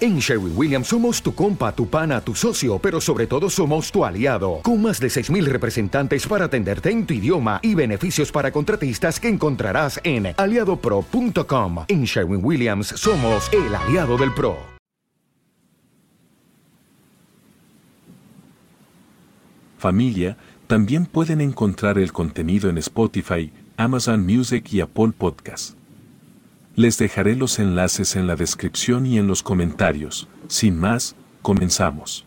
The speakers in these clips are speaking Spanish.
En Sherwin Williams somos tu compa, tu pana, tu socio, pero sobre todo somos tu aliado, con más de 6.000 representantes para atenderte en tu idioma y beneficios para contratistas que encontrarás en aliadopro.com. En Sherwin Williams somos el aliado del PRO. Familia, también pueden encontrar el contenido en Spotify, Amazon Music y Apple Podcasts. Les dejaré los enlaces en la descripción y en los comentarios. Sin más, comenzamos.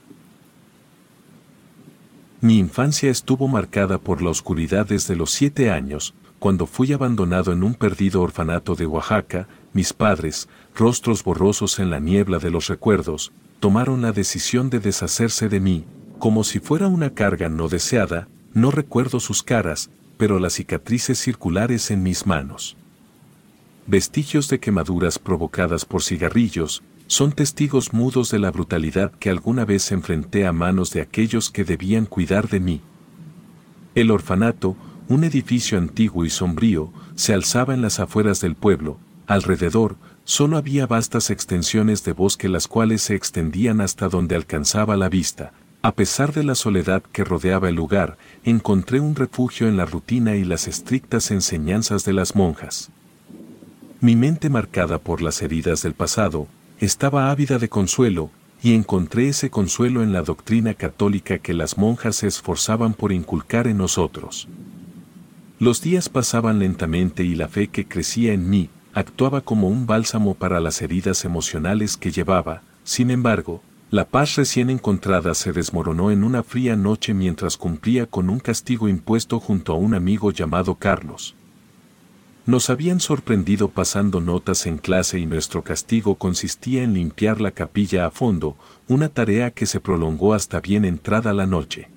Mi infancia estuvo marcada por la oscuridad desde los siete años, cuando fui abandonado en un perdido orfanato de Oaxaca, mis padres, rostros borrosos en la niebla de los recuerdos, tomaron la decisión de deshacerse de mí, como si fuera una carga no deseada, no recuerdo sus caras, pero las cicatrices circulares en mis manos vestigios de quemaduras provocadas por cigarrillos, son testigos mudos de la brutalidad que alguna vez enfrenté a manos de aquellos que debían cuidar de mí. El orfanato, un edificio antiguo y sombrío, se alzaba en las afueras del pueblo, alrededor, solo había vastas extensiones de bosque las cuales se extendían hasta donde alcanzaba la vista. A pesar de la soledad que rodeaba el lugar, encontré un refugio en la rutina y las estrictas enseñanzas de las monjas. Mi mente marcada por las heridas del pasado, estaba ávida de consuelo, y encontré ese consuelo en la doctrina católica que las monjas se esforzaban por inculcar en nosotros. Los días pasaban lentamente y la fe que crecía en mí actuaba como un bálsamo para las heridas emocionales que llevaba, sin embargo, la paz recién encontrada se desmoronó en una fría noche mientras cumplía con un castigo impuesto junto a un amigo llamado Carlos. Nos habían sorprendido pasando notas en clase y nuestro castigo consistía en limpiar la capilla a fondo, una tarea que se prolongó hasta bien entrada la noche.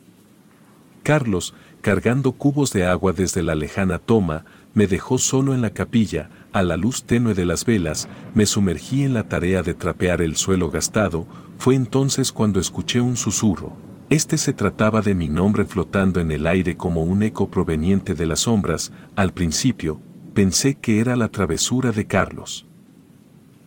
Carlos, cargando cubos de agua desde la lejana toma, me dejó solo en la capilla, a la luz tenue de las velas, me sumergí en la tarea de trapear el suelo gastado, fue entonces cuando escuché un susurro. Este se trataba de mi nombre flotando en el aire como un eco proveniente de las sombras, al principio, pensé que era la travesura de Carlos.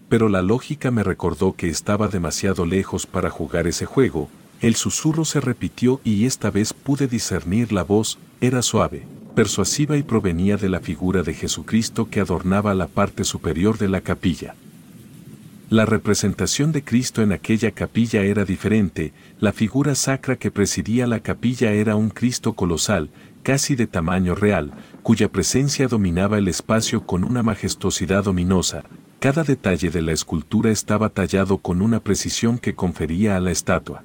Pero la lógica me recordó que estaba demasiado lejos para jugar ese juego, el susurro se repitió y esta vez pude discernir la voz, era suave, persuasiva y provenía de la figura de Jesucristo que adornaba la parte superior de la capilla. La representación de Cristo en aquella capilla era diferente, la figura sacra que presidía la capilla era un Cristo colosal, casi de tamaño real, cuya presencia dominaba el espacio con una majestuosidad ominosa, cada detalle de la escultura estaba tallado con una precisión que confería a la estatua.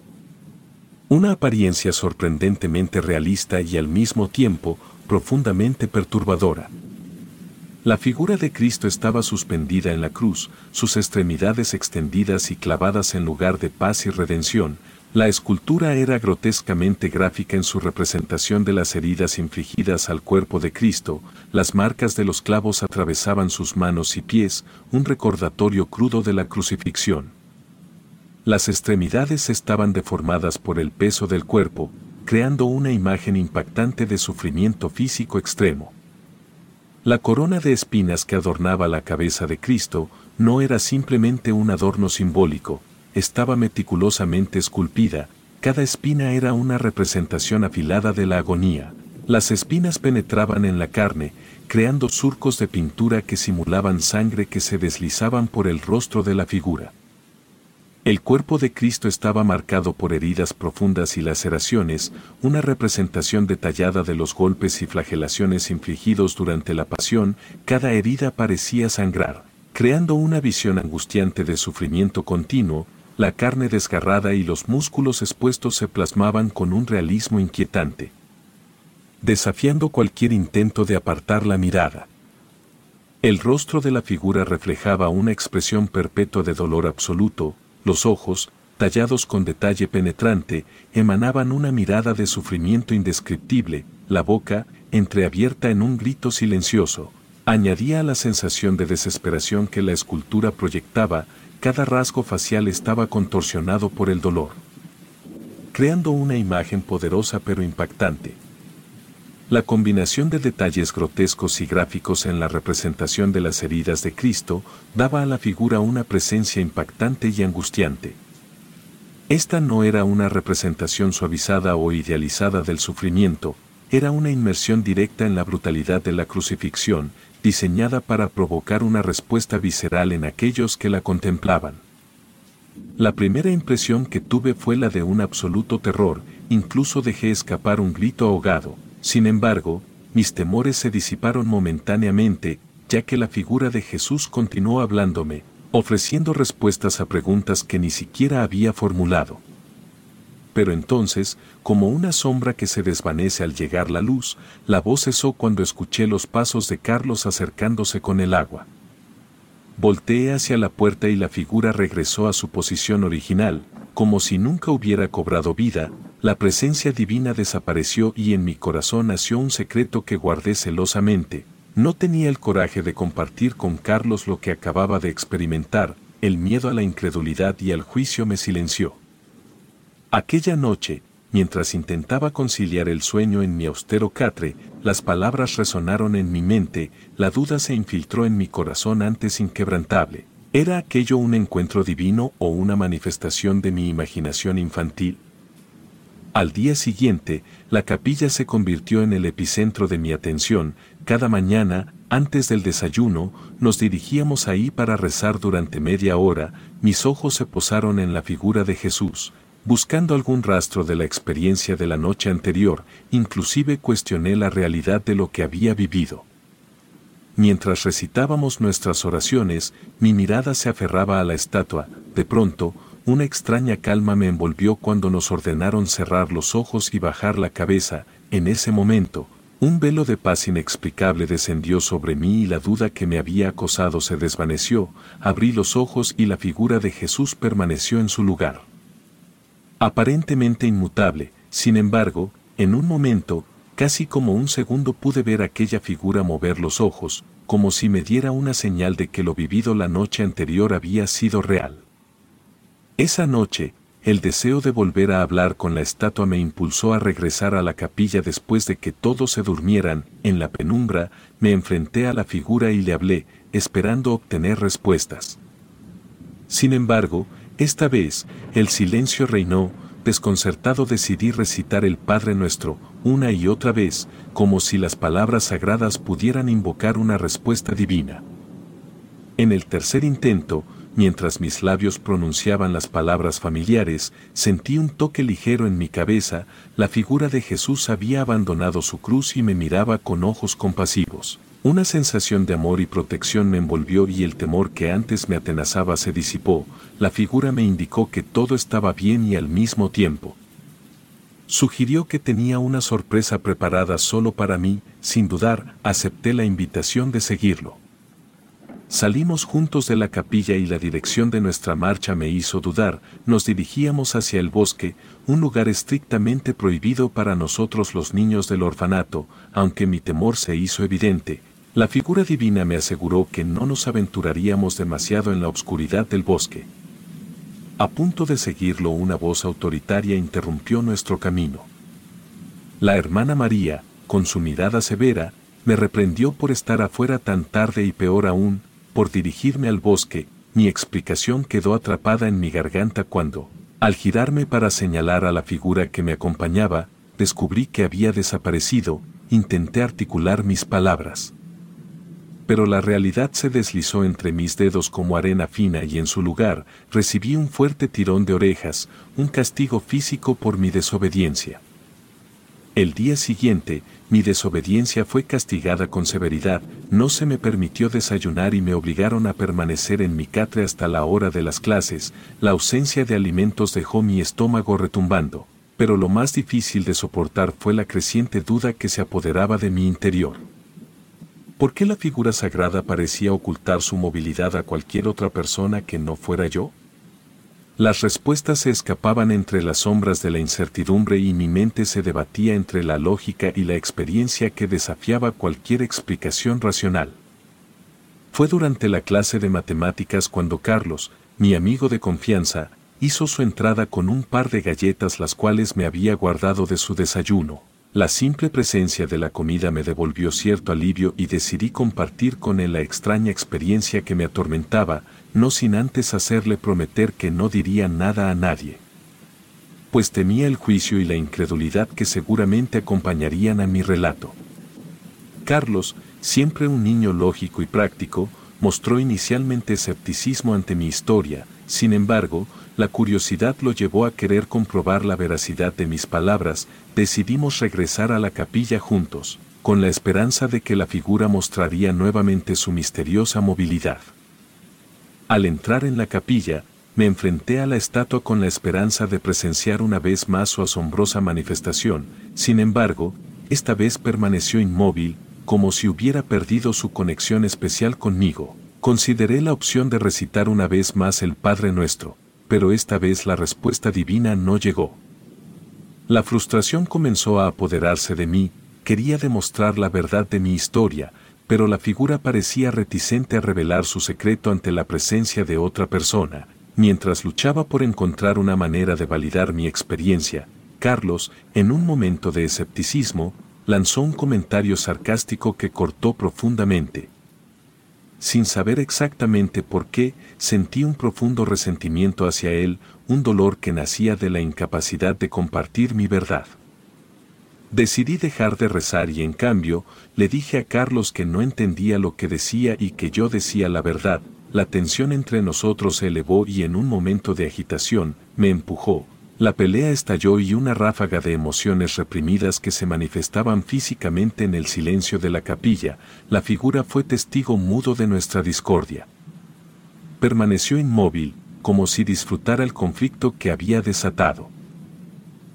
Una apariencia sorprendentemente realista y al mismo tiempo profundamente perturbadora. La figura de Cristo estaba suspendida en la cruz, sus extremidades extendidas y clavadas en lugar de paz y redención, la escultura era grotescamente gráfica en su representación de las heridas infligidas al cuerpo de Cristo, las marcas de los clavos atravesaban sus manos y pies, un recordatorio crudo de la crucifixión. Las extremidades estaban deformadas por el peso del cuerpo, creando una imagen impactante de sufrimiento físico extremo. La corona de espinas que adornaba la cabeza de Cristo no era simplemente un adorno simbólico, estaba meticulosamente esculpida, cada espina era una representación afilada de la agonía. Las espinas penetraban en la carne, creando surcos de pintura que simulaban sangre que se deslizaban por el rostro de la figura. El cuerpo de Cristo estaba marcado por heridas profundas y laceraciones, una representación detallada de los golpes y flagelaciones infligidos durante la pasión, cada herida parecía sangrar, creando una visión angustiante de sufrimiento continuo, la carne desgarrada y los músculos expuestos se plasmaban con un realismo inquietante, desafiando cualquier intento de apartar la mirada. El rostro de la figura reflejaba una expresión perpetua de dolor absoluto, los ojos, tallados con detalle penetrante, emanaban una mirada de sufrimiento indescriptible, la boca, entreabierta en un grito silencioso, añadía a la sensación de desesperación que la escultura proyectaba, cada rasgo facial estaba contorsionado por el dolor, creando una imagen poderosa pero impactante. La combinación de detalles grotescos y gráficos en la representación de las heridas de Cristo daba a la figura una presencia impactante y angustiante. Esta no era una representación suavizada o idealizada del sufrimiento, era una inmersión directa en la brutalidad de la crucifixión, diseñada para provocar una respuesta visceral en aquellos que la contemplaban. La primera impresión que tuve fue la de un absoluto terror, incluso dejé escapar un grito ahogado, sin embargo, mis temores se disiparon momentáneamente, ya que la figura de Jesús continuó hablándome, ofreciendo respuestas a preguntas que ni siquiera había formulado. Pero entonces, como una sombra que se desvanece al llegar la luz, la voz cesó cuando escuché los pasos de Carlos acercándose con el agua. Volteé hacia la puerta y la figura regresó a su posición original, como si nunca hubiera cobrado vida, la presencia divina desapareció y en mi corazón nació un secreto que guardé celosamente. No tenía el coraje de compartir con Carlos lo que acababa de experimentar, el miedo a la incredulidad y al juicio me silenció. Aquella noche, mientras intentaba conciliar el sueño en mi austero catre, las palabras resonaron en mi mente, la duda se infiltró en mi corazón antes inquebrantable. ¿Era aquello un encuentro divino o una manifestación de mi imaginación infantil? Al día siguiente, la capilla se convirtió en el epicentro de mi atención, cada mañana, antes del desayuno, nos dirigíamos ahí para rezar durante media hora, mis ojos se posaron en la figura de Jesús, buscando algún rastro de la experiencia de la noche anterior, inclusive cuestioné la realidad de lo que había vivido. Mientras recitábamos nuestras oraciones, mi mirada se aferraba a la estatua, de pronto, una extraña calma me envolvió cuando nos ordenaron cerrar los ojos y bajar la cabeza, en ese momento, un velo de paz inexplicable descendió sobre mí y la duda que me había acosado se desvaneció, abrí los ojos y la figura de Jesús permaneció en su lugar aparentemente inmutable, sin embargo, en un momento, casi como un segundo pude ver aquella figura mover los ojos, como si me diera una señal de que lo vivido la noche anterior había sido real. Esa noche, el deseo de volver a hablar con la estatua me impulsó a regresar a la capilla después de que todos se durmieran, en la penumbra, me enfrenté a la figura y le hablé, esperando obtener respuestas. Sin embargo, esta vez, el silencio reinó, desconcertado decidí recitar el Padre Nuestro, una y otra vez, como si las palabras sagradas pudieran invocar una respuesta divina. En el tercer intento, mientras mis labios pronunciaban las palabras familiares, sentí un toque ligero en mi cabeza, la figura de Jesús había abandonado su cruz y me miraba con ojos compasivos. Una sensación de amor y protección me envolvió y el temor que antes me atenazaba se disipó, la figura me indicó que todo estaba bien y al mismo tiempo. Sugirió que tenía una sorpresa preparada solo para mí, sin dudar, acepté la invitación de seguirlo. Salimos juntos de la capilla y la dirección de nuestra marcha me hizo dudar, nos dirigíamos hacia el bosque, un lugar estrictamente prohibido para nosotros los niños del orfanato, aunque mi temor se hizo evidente, la figura divina me aseguró que no nos aventuraríamos demasiado en la oscuridad del bosque. A punto de seguirlo una voz autoritaria interrumpió nuestro camino. La hermana María, con su mirada severa, me reprendió por estar afuera tan tarde y peor aún, por dirigirme al bosque, mi explicación quedó atrapada en mi garganta cuando, al girarme para señalar a la figura que me acompañaba, descubrí que había desaparecido, intenté articular mis palabras pero la realidad se deslizó entre mis dedos como arena fina y en su lugar recibí un fuerte tirón de orejas, un castigo físico por mi desobediencia. El día siguiente, mi desobediencia fue castigada con severidad, no se me permitió desayunar y me obligaron a permanecer en mi catre hasta la hora de las clases, la ausencia de alimentos dejó mi estómago retumbando, pero lo más difícil de soportar fue la creciente duda que se apoderaba de mi interior. ¿Por qué la figura sagrada parecía ocultar su movilidad a cualquier otra persona que no fuera yo? Las respuestas se escapaban entre las sombras de la incertidumbre y mi mente se debatía entre la lógica y la experiencia que desafiaba cualquier explicación racional. Fue durante la clase de matemáticas cuando Carlos, mi amigo de confianza, hizo su entrada con un par de galletas las cuales me había guardado de su desayuno. La simple presencia de la comida me devolvió cierto alivio y decidí compartir con él la extraña experiencia que me atormentaba, no sin antes hacerle prometer que no diría nada a nadie. Pues temía el juicio y la incredulidad que seguramente acompañarían a mi relato. Carlos, siempre un niño lógico y práctico, mostró inicialmente escepticismo ante mi historia, sin embargo, la curiosidad lo llevó a querer comprobar la veracidad de mis palabras, decidimos regresar a la capilla juntos, con la esperanza de que la figura mostraría nuevamente su misteriosa movilidad. Al entrar en la capilla, me enfrenté a la estatua con la esperanza de presenciar una vez más su asombrosa manifestación, sin embargo, esta vez permaneció inmóvil, como si hubiera perdido su conexión especial conmigo. Consideré la opción de recitar una vez más el Padre Nuestro, pero esta vez la respuesta divina no llegó. La frustración comenzó a apoderarse de mí, quería demostrar la verdad de mi historia, pero la figura parecía reticente a revelar su secreto ante la presencia de otra persona. Mientras luchaba por encontrar una manera de validar mi experiencia, Carlos, en un momento de escepticismo, lanzó un comentario sarcástico que cortó profundamente, sin saber exactamente por qué, sentí un profundo resentimiento hacia él, un dolor que nacía de la incapacidad de compartir mi verdad. Decidí dejar de rezar y en cambio, le dije a Carlos que no entendía lo que decía y que yo decía la verdad, la tensión entre nosotros se elevó y en un momento de agitación, me empujó, la pelea estalló y una ráfaga de emociones reprimidas que se manifestaban físicamente en el silencio de la capilla, la figura fue testigo mudo de nuestra discordia. Permaneció inmóvil, como si disfrutara el conflicto que había desatado.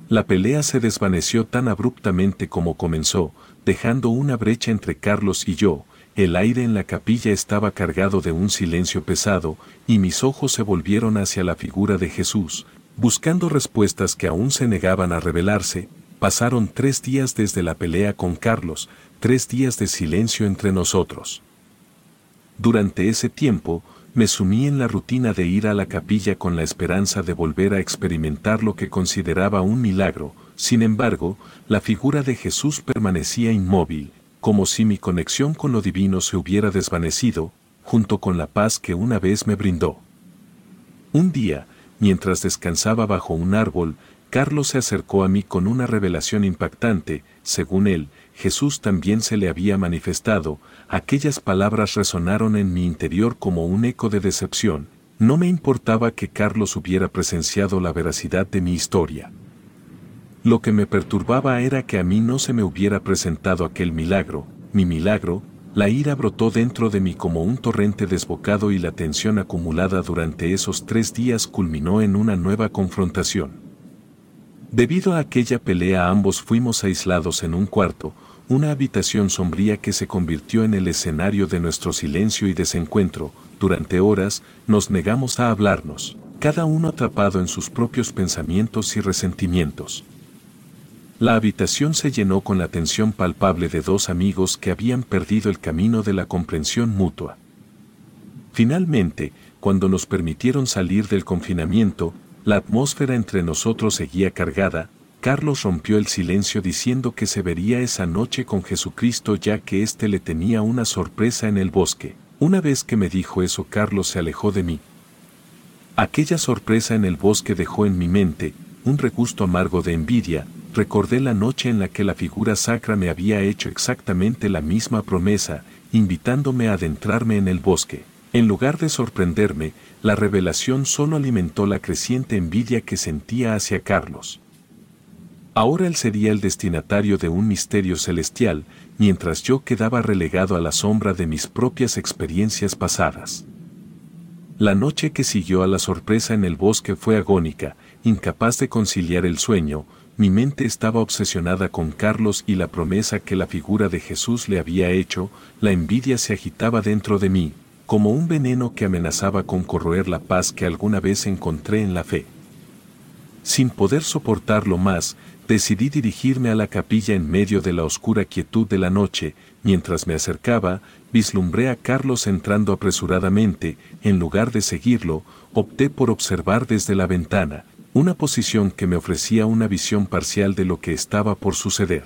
La pelea se desvaneció tan abruptamente como comenzó, dejando una brecha entre Carlos y yo, el aire en la capilla estaba cargado de un silencio pesado, y mis ojos se volvieron hacia la figura de Jesús, Buscando respuestas que aún se negaban a revelarse, pasaron tres días desde la pelea con Carlos, tres días de silencio entre nosotros. Durante ese tiempo, me sumí en la rutina de ir a la capilla con la esperanza de volver a experimentar lo que consideraba un milagro, sin embargo, la figura de Jesús permanecía inmóvil, como si mi conexión con lo divino se hubiera desvanecido, junto con la paz que una vez me brindó. Un día, mientras descansaba bajo un árbol, Carlos se acercó a mí con una revelación impactante, según él, Jesús también se le había manifestado, aquellas palabras resonaron en mi interior como un eco de decepción, no me importaba que Carlos hubiera presenciado la veracidad de mi historia. Lo que me perturbaba era que a mí no se me hubiera presentado aquel milagro, mi milagro, la ira brotó dentro de mí como un torrente desbocado y la tensión acumulada durante esos tres días culminó en una nueva confrontación. Debido a aquella pelea ambos fuimos aislados en un cuarto, una habitación sombría que se convirtió en el escenario de nuestro silencio y desencuentro, durante horas nos negamos a hablarnos, cada uno atrapado en sus propios pensamientos y resentimientos. La habitación se llenó con la tensión palpable de dos amigos que habían perdido el camino de la comprensión mutua. Finalmente, cuando nos permitieron salir del confinamiento, la atmósfera entre nosotros seguía cargada, Carlos rompió el silencio diciendo que se vería esa noche con Jesucristo ya que éste le tenía una sorpresa en el bosque. Una vez que me dijo eso Carlos se alejó de mí. Aquella sorpresa en el bosque dejó en mi mente un regusto amargo de envidia, recordé la noche en la que la figura sacra me había hecho exactamente la misma promesa, invitándome a adentrarme en el bosque. En lugar de sorprenderme, la revelación solo alimentó la creciente envidia que sentía hacia Carlos. Ahora él sería el destinatario de un misterio celestial, mientras yo quedaba relegado a la sombra de mis propias experiencias pasadas. La noche que siguió a la sorpresa en el bosque fue agónica, incapaz de conciliar el sueño, mi mente estaba obsesionada con Carlos y la promesa que la figura de Jesús le había hecho, la envidia se agitaba dentro de mí, como un veneno que amenazaba con corroer la paz que alguna vez encontré en la fe. Sin poder soportarlo más, decidí dirigirme a la capilla en medio de la oscura quietud de la noche, mientras me acercaba, vislumbré a Carlos entrando apresuradamente, en lugar de seguirlo, opté por observar desde la ventana, una posición que me ofrecía una visión parcial de lo que estaba por suceder.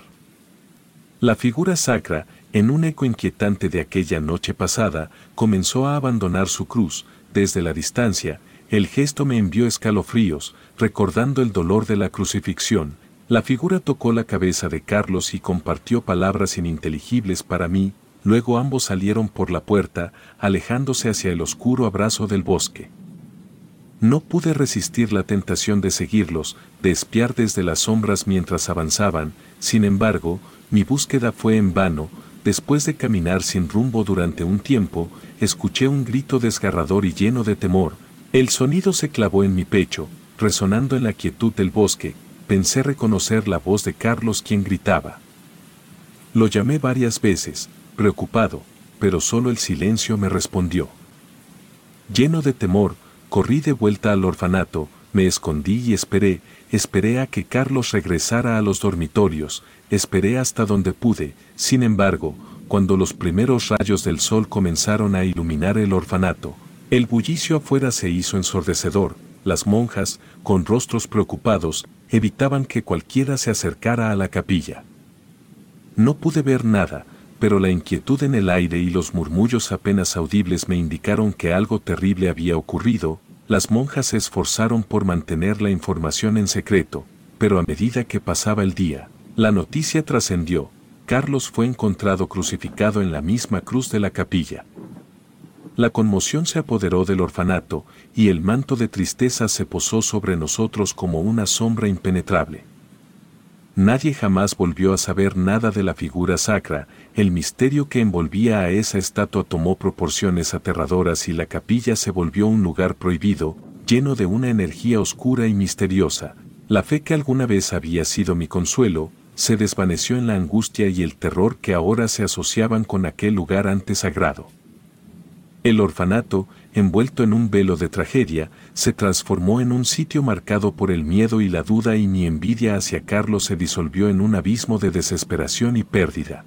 La figura sacra, en un eco inquietante de aquella noche pasada, comenzó a abandonar su cruz, desde la distancia, el gesto me envió escalofríos, recordando el dolor de la crucifixión, la figura tocó la cabeza de Carlos y compartió palabras ininteligibles para mí, luego ambos salieron por la puerta, alejándose hacia el oscuro abrazo del bosque. No pude resistir la tentación de seguirlos, de espiar desde las sombras mientras avanzaban, sin embargo, mi búsqueda fue en vano, después de caminar sin rumbo durante un tiempo, escuché un grito desgarrador y lleno de temor, el sonido se clavó en mi pecho, resonando en la quietud del bosque, pensé reconocer la voz de Carlos quien gritaba. Lo llamé varias veces, preocupado, pero solo el silencio me respondió. Lleno de temor, corrí de vuelta al orfanato, me escondí y esperé, esperé a que Carlos regresara a los dormitorios, esperé hasta donde pude, sin embargo, cuando los primeros rayos del sol comenzaron a iluminar el orfanato, el bullicio afuera se hizo ensordecedor, las monjas, con rostros preocupados, evitaban que cualquiera se acercara a la capilla. No pude ver nada, pero la inquietud en el aire y los murmullos apenas audibles me indicaron que algo terrible había ocurrido, las monjas se esforzaron por mantener la información en secreto, pero a medida que pasaba el día, la noticia trascendió, Carlos fue encontrado crucificado en la misma cruz de la capilla. La conmoción se apoderó del orfanato, y el manto de tristeza se posó sobre nosotros como una sombra impenetrable. Nadie jamás volvió a saber nada de la figura sacra, el misterio que envolvía a esa estatua tomó proporciones aterradoras y la capilla se volvió un lugar prohibido, lleno de una energía oscura y misteriosa. La fe que alguna vez había sido mi consuelo, se desvaneció en la angustia y el terror que ahora se asociaban con aquel lugar antes sagrado. El orfanato, envuelto en un velo de tragedia, se transformó en un sitio marcado por el miedo y la duda y mi envidia hacia Carlos se disolvió en un abismo de desesperación y pérdida.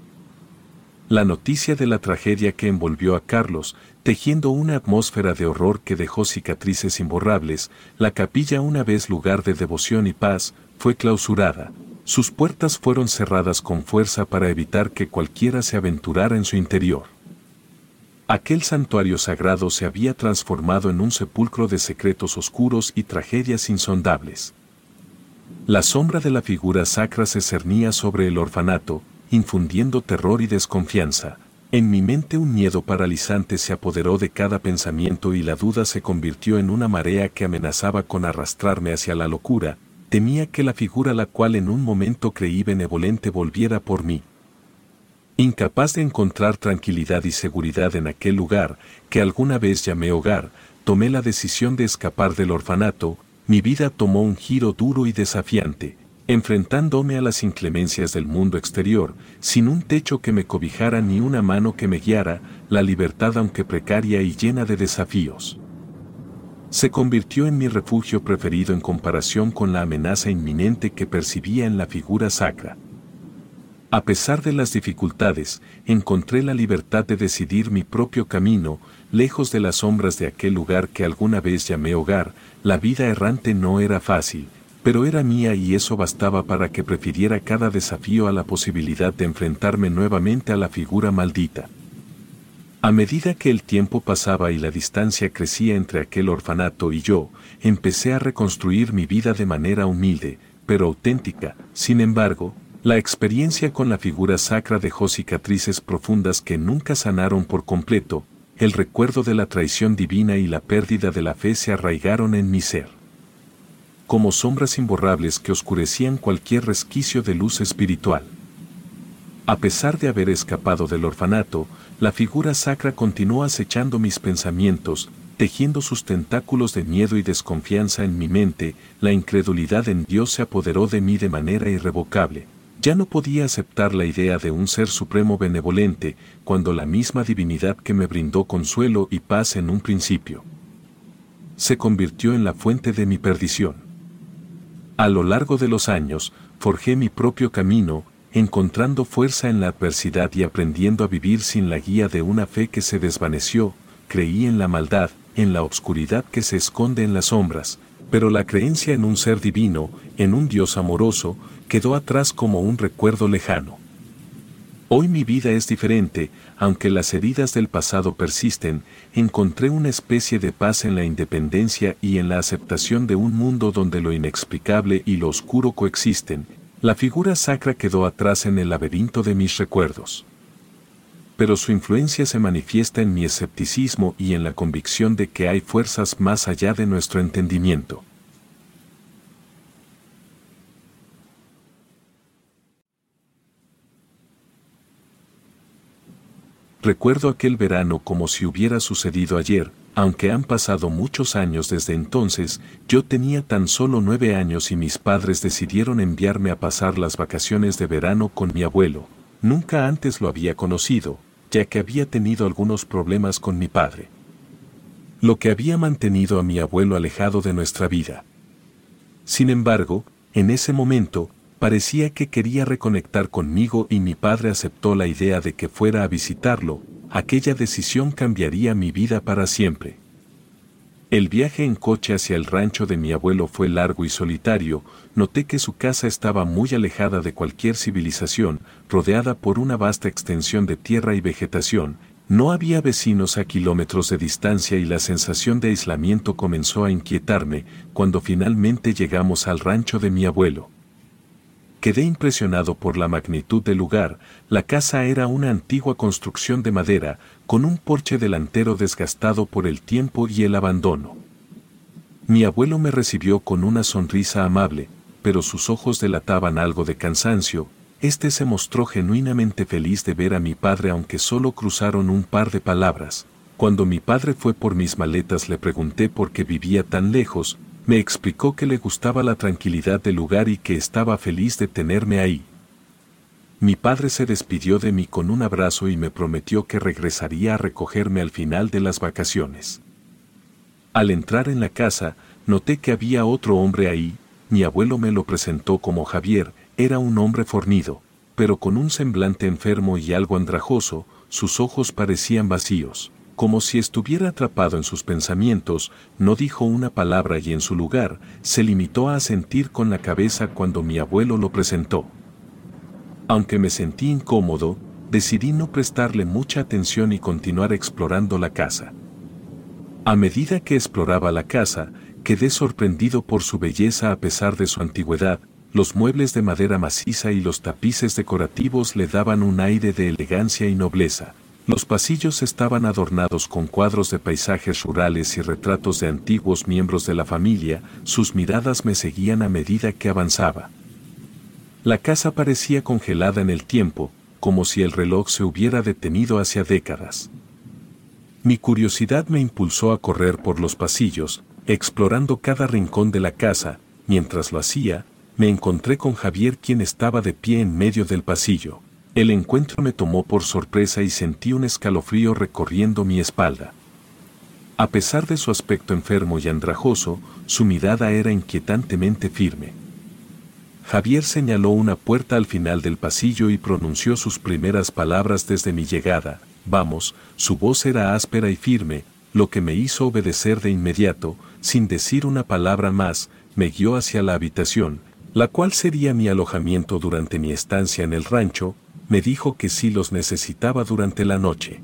La noticia de la tragedia que envolvió a Carlos, tejiendo una atmósfera de horror que dejó cicatrices imborrables, la capilla una vez lugar de devoción y paz, fue clausurada. Sus puertas fueron cerradas con fuerza para evitar que cualquiera se aventurara en su interior. Aquel santuario sagrado se había transformado en un sepulcro de secretos oscuros y tragedias insondables. La sombra de la figura sacra se cernía sobre el orfanato, infundiendo terror y desconfianza. En mi mente un miedo paralizante se apoderó de cada pensamiento y la duda se convirtió en una marea que amenazaba con arrastrarme hacia la locura, temía que la figura la cual en un momento creí benevolente volviera por mí. Incapaz de encontrar tranquilidad y seguridad en aquel lugar, que alguna vez llamé hogar, tomé la decisión de escapar del orfanato, mi vida tomó un giro duro y desafiante, enfrentándome a las inclemencias del mundo exterior, sin un techo que me cobijara ni una mano que me guiara, la libertad aunque precaria y llena de desafíos. Se convirtió en mi refugio preferido en comparación con la amenaza inminente que percibía en la figura sacra. A pesar de las dificultades, encontré la libertad de decidir mi propio camino, lejos de las sombras de aquel lugar que alguna vez llamé hogar, la vida errante no era fácil, pero era mía y eso bastaba para que prefiriera cada desafío a la posibilidad de enfrentarme nuevamente a la figura maldita. A medida que el tiempo pasaba y la distancia crecía entre aquel orfanato y yo, empecé a reconstruir mi vida de manera humilde, pero auténtica, sin embargo, la experiencia con la figura sacra dejó cicatrices profundas que nunca sanaron por completo, el recuerdo de la traición divina y la pérdida de la fe se arraigaron en mi ser. Como sombras imborrables que oscurecían cualquier resquicio de luz espiritual. A pesar de haber escapado del orfanato, la figura sacra continuó acechando mis pensamientos, tejiendo sus tentáculos de miedo y desconfianza en mi mente, la incredulidad en Dios se apoderó de mí de manera irrevocable. Ya no podía aceptar la idea de un ser supremo benevolente, cuando la misma divinidad que me brindó consuelo y paz en un principio se convirtió en la fuente de mi perdición. A lo largo de los años, forjé mi propio camino, encontrando fuerza en la adversidad y aprendiendo a vivir sin la guía de una fe que se desvaneció, creí en la maldad, en la obscuridad que se esconde en las sombras, pero la creencia en un ser divino, en un Dios amoroso, quedó atrás como un recuerdo lejano. Hoy mi vida es diferente, aunque las heridas del pasado persisten, encontré una especie de paz en la independencia y en la aceptación de un mundo donde lo inexplicable y lo oscuro coexisten. La figura sacra quedó atrás en el laberinto de mis recuerdos. Pero su influencia se manifiesta en mi escepticismo y en la convicción de que hay fuerzas más allá de nuestro entendimiento. Recuerdo aquel verano como si hubiera sucedido ayer, aunque han pasado muchos años desde entonces, yo tenía tan solo nueve años y mis padres decidieron enviarme a pasar las vacaciones de verano con mi abuelo. Nunca antes lo había conocido, ya que había tenido algunos problemas con mi padre. Lo que había mantenido a mi abuelo alejado de nuestra vida. Sin embargo, en ese momento, Parecía que quería reconectar conmigo y mi padre aceptó la idea de que fuera a visitarlo, aquella decisión cambiaría mi vida para siempre. El viaje en coche hacia el rancho de mi abuelo fue largo y solitario, noté que su casa estaba muy alejada de cualquier civilización, rodeada por una vasta extensión de tierra y vegetación, no había vecinos a kilómetros de distancia y la sensación de aislamiento comenzó a inquietarme cuando finalmente llegamos al rancho de mi abuelo. Quedé impresionado por la magnitud del lugar, la casa era una antigua construcción de madera, con un porche delantero desgastado por el tiempo y el abandono. Mi abuelo me recibió con una sonrisa amable, pero sus ojos delataban algo de cansancio, este se mostró genuinamente feliz de ver a mi padre aunque solo cruzaron un par de palabras. Cuando mi padre fue por mis maletas le pregunté por qué vivía tan lejos, me explicó que le gustaba la tranquilidad del lugar y que estaba feliz de tenerme ahí. Mi padre se despidió de mí con un abrazo y me prometió que regresaría a recogerme al final de las vacaciones. Al entrar en la casa, noté que había otro hombre ahí, mi abuelo me lo presentó como Javier, era un hombre fornido, pero con un semblante enfermo y algo andrajoso, sus ojos parecían vacíos como si estuviera atrapado en sus pensamientos, no dijo una palabra y en su lugar se limitó a sentir con la cabeza cuando mi abuelo lo presentó. Aunque me sentí incómodo, decidí no prestarle mucha atención y continuar explorando la casa. A medida que exploraba la casa, quedé sorprendido por su belleza a pesar de su antigüedad, los muebles de madera maciza y los tapices decorativos le daban un aire de elegancia y nobleza. Los pasillos estaban adornados con cuadros de paisajes rurales y retratos de antiguos miembros de la familia, sus miradas me seguían a medida que avanzaba. La casa parecía congelada en el tiempo, como si el reloj se hubiera detenido hacia décadas. Mi curiosidad me impulsó a correr por los pasillos, explorando cada rincón de la casa, mientras lo hacía, me encontré con Javier quien estaba de pie en medio del pasillo. El encuentro me tomó por sorpresa y sentí un escalofrío recorriendo mi espalda. A pesar de su aspecto enfermo y andrajoso, su mirada era inquietantemente firme. Javier señaló una puerta al final del pasillo y pronunció sus primeras palabras desde mi llegada. Vamos, su voz era áspera y firme, lo que me hizo obedecer de inmediato, sin decir una palabra más, me guió hacia la habitación, la cual sería mi alojamiento durante mi estancia en el rancho, me dijo que sí los necesitaba durante la noche.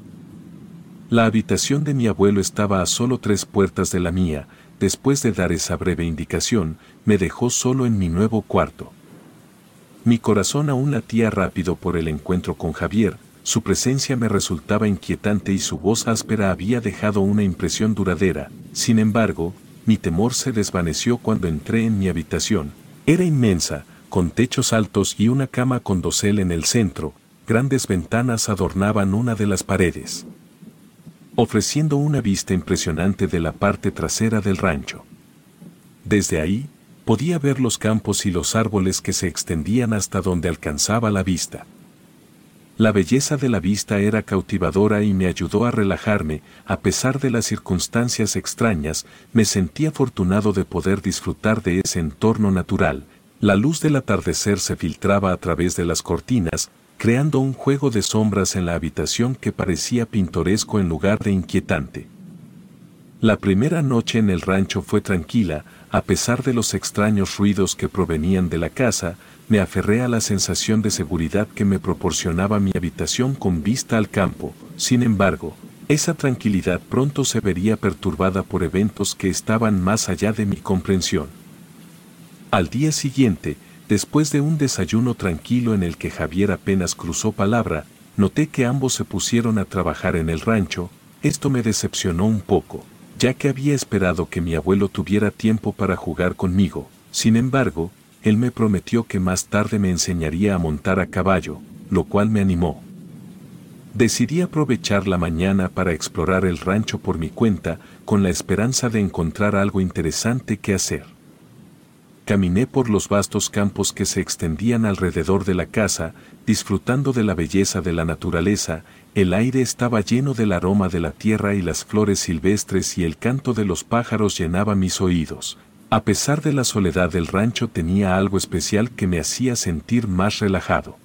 La habitación de mi abuelo estaba a solo tres puertas de la mía, después de dar esa breve indicación, me dejó solo en mi nuevo cuarto. Mi corazón aún latía rápido por el encuentro con Javier, su presencia me resultaba inquietante y su voz áspera había dejado una impresión duradera, sin embargo, mi temor se desvaneció cuando entré en mi habitación. Era inmensa, con techos altos y una cama con dosel en el centro, grandes ventanas adornaban una de las paredes. ofreciendo una vista impresionante de la parte trasera del rancho. Desde ahí, podía ver los campos y los árboles que se extendían hasta donde alcanzaba la vista. La belleza de la vista era cautivadora y me ayudó a relajarme, a pesar de las circunstancias extrañas, me sentí afortunado de poder disfrutar de ese entorno natural. La luz del atardecer se filtraba a través de las cortinas, creando un juego de sombras en la habitación que parecía pintoresco en lugar de inquietante. La primera noche en el rancho fue tranquila, a pesar de los extraños ruidos que provenían de la casa, me aferré a la sensación de seguridad que me proporcionaba mi habitación con vista al campo. Sin embargo, esa tranquilidad pronto se vería perturbada por eventos que estaban más allá de mi comprensión. Al día siguiente, después de un desayuno tranquilo en el que Javier apenas cruzó palabra, noté que ambos se pusieron a trabajar en el rancho, esto me decepcionó un poco, ya que había esperado que mi abuelo tuviera tiempo para jugar conmigo. Sin embargo, él me prometió que más tarde me enseñaría a montar a caballo, lo cual me animó. Decidí aprovechar la mañana para explorar el rancho por mi cuenta, con la esperanza de encontrar algo interesante que hacer. Caminé por los vastos campos que se extendían alrededor de la casa, disfrutando de la belleza de la naturaleza, el aire estaba lleno del aroma de la tierra y las flores silvestres y el canto de los pájaros llenaba mis oídos, a pesar de la soledad del rancho tenía algo especial que me hacía sentir más relajado.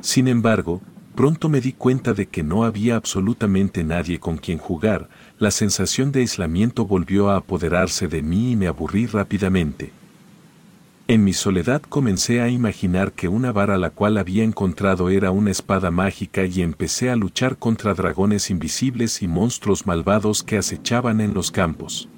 Sin embargo, pronto me di cuenta de que no había absolutamente nadie con quien jugar, la sensación de aislamiento volvió a apoderarse de mí y me aburrí rápidamente. En mi soledad comencé a imaginar que una vara la cual había encontrado era una espada mágica y empecé a luchar contra dragones invisibles y monstruos malvados que acechaban en los campos.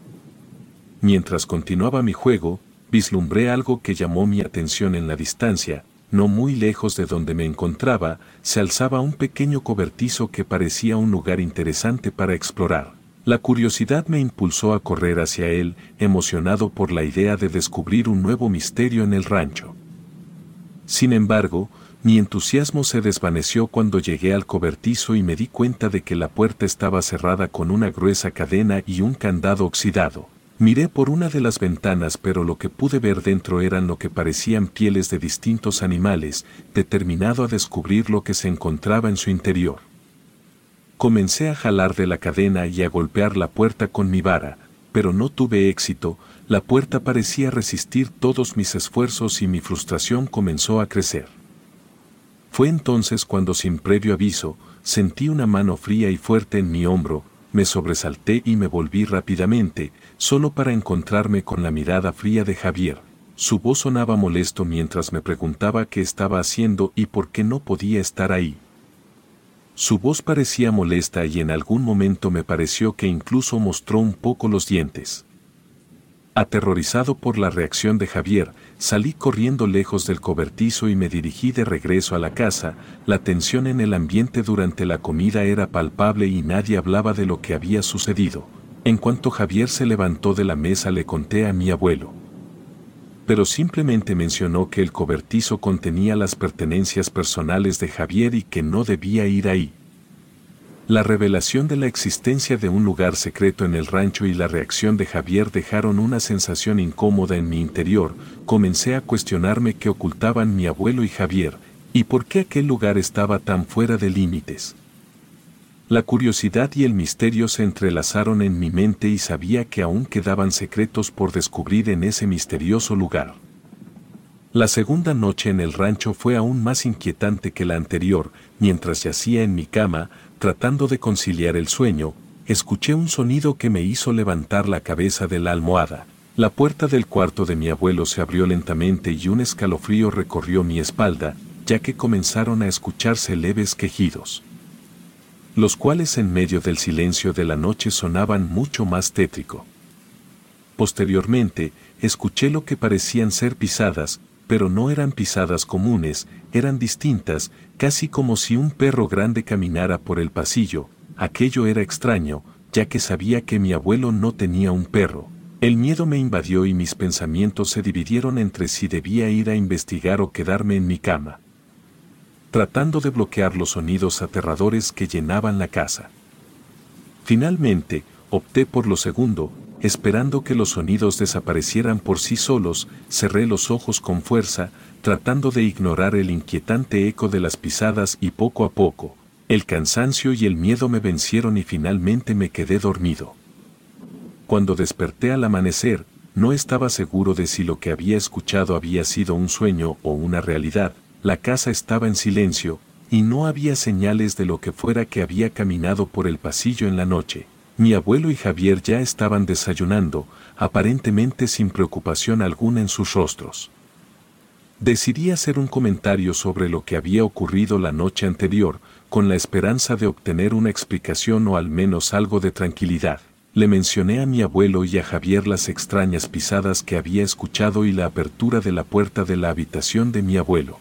Mientras continuaba mi juego, vislumbré algo que llamó mi atención en la distancia, no muy lejos de donde me encontraba, se alzaba un pequeño cobertizo que parecía un lugar interesante para explorar. La curiosidad me impulsó a correr hacia él, emocionado por la idea de descubrir un nuevo misterio en el rancho. Sin embargo, mi entusiasmo se desvaneció cuando llegué al cobertizo y me di cuenta de que la puerta estaba cerrada con una gruesa cadena y un candado oxidado. Miré por una de las ventanas pero lo que pude ver dentro eran lo que parecían pieles de distintos animales, determinado a descubrir lo que se encontraba en su interior. Comencé a jalar de la cadena y a golpear la puerta con mi vara, pero no tuve éxito, la puerta parecía resistir todos mis esfuerzos y mi frustración comenzó a crecer. Fue entonces cuando sin previo aviso, sentí una mano fría y fuerte en mi hombro, me sobresalté y me volví rápidamente, solo para encontrarme con la mirada fría de Javier. Su voz sonaba molesto mientras me preguntaba qué estaba haciendo y por qué no podía estar ahí. Su voz parecía molesta y en algún momento me pareció que incluso mostró un poco los dientes. Aterrorizado por la reacción de Javier, salí corriendo lejos del cobertizo y me dirigí de regreso a la casa, la tensión en el ambiente durante la comida era palpable y nadie hablaba de lo que había sucedido. En cuanto Javier se levantó de la mesa le conté a mi abuelo. Pero simplemente mencionó que el cobertizo contenía las pertenencias personales de Javier y que no debía ir ahí. La revelación de la existencia de un lugar secreto en el rancho y la reacción de Javier dejaron una sensación incómoda en mi interior, comencé a cuestionarme qué ocultaban mi abuelo y Javier, y por qué aquel lugar estaba tan fuera de límites. La curiosidad y el misterio se entrelazaron en mi mente y sabía que aún quedaban secretos por descubrir en ese misterioso lugar. La segunda noche en el rancho fue aún más inquietante que la anterior, mientras yacía en mi cama, tratando de conciliar el sueño, escuché un sonido que me hizo levantar la cabeza de la almohada. La puerta del cuarto de mi abuelo se abrió lentamente y un escalofrío recorrió mi espalda, ya que comenzaron a escucharse leves quejidos. Los cuales en medio del silencio de la noche sonaban mucho más tétrico. Posteriormente, escuché lo que parecían ser pisadas, pero no eran pisadas comunes, eran distintas, casi como si un perro grande caminara por el pasillo, aquello era extraño, ya que sabía que mi abuelo no tenía un perro. El miedo me invadió y mis pensamientos se dividieron entre si debía ir a investigar o quedarme en mi cama. Tratando de bloquear los sonidos aterradores que llenaban la casa. Finalmente, opté por lo segundo, esperando que los sonidos desaparecieran por sí solos, cerré los ojos con fuerza, tratando de ignorar el inquietante eco de las pisadas y poco a poco, el cansancio y el miedo me vencieron y finalmente me quedé dormido. Cuando desperté al amanecer, no estaba seguro de si lo que había escuchado había sido un sueño o una realidad, la casa estaba en silencio, y no había señales de lo que fuera que había caminado por el pasillo en la noche. Mi abuelo y Javier ya estaban desayunando, aparentemente sin preocupación alguna en sus rostros. Decidí hacer un comentario sobre lo que había ocurrido la noche anterior, con la esperanza de obtener una explicación o al menos algo de tranquilidad. Le mencioné a mi abuelo y a Javier las extrañas pisadas que había escuchado y la apertura de la puerta de la habitación de mi abuelo.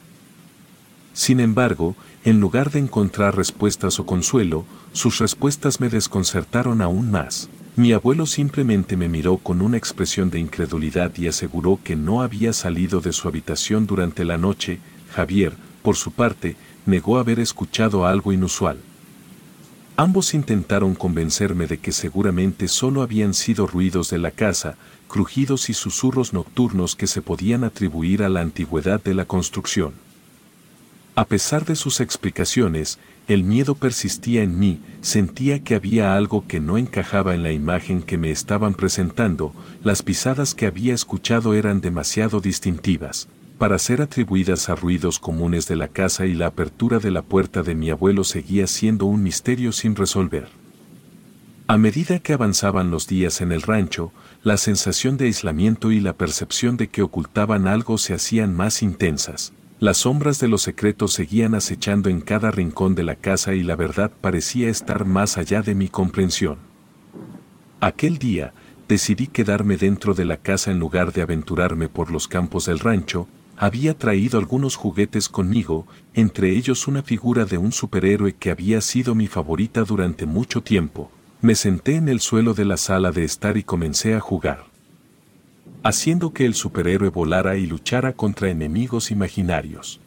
Sin embargo, en lugar de encontrar respuestas o consuelo, sus respuestas me desconcertaron aún más. Mi abuelo simplemente me miró con una expresión de incredulidad y aseguró que no había salido de su habitación durante la noche. Javier, por su parte, negó haber escuchado algo inusual. Ambos intentaron convencerme de que seguramente solo habían sido ruidos de la casa, crujidos y susurros nocturnos que se podían atribuir a la antigüedad de la construcción. A pesar de sus explicaciones, el miedo persistía en mí, sentía que había algo que no encajaba en la imagen que me estaban presentando, las pisadas que había escuchado eran demasiado distintivas, para ser atribuidas a ruidos comunes de la casa y la apertura de la puerta de mi abuelo seguía siendo un misterio sin resolver. A medida que avanzaban los días en el rancho, la sensación de aislamiento y la percepción de que ocultaban algo se hacían más intensas. Las sombras de los secretos seguían acechando en cada rincón de la casa y la verdad parecía estar más allá de mi comprensión. Aquel día, decidí quedarme dentro de la casa en lugar de aventurarme por los campos del rancho, había traído algunos juguetes conmigo, entre ellos una figura de un superhéroe que había sido mi favorita durante mucho tiempo. Me senté en el suelo de la sala de estar y comencé a jugar haciendo que el superhéroe volara y luchara contra enemigos imaginarios.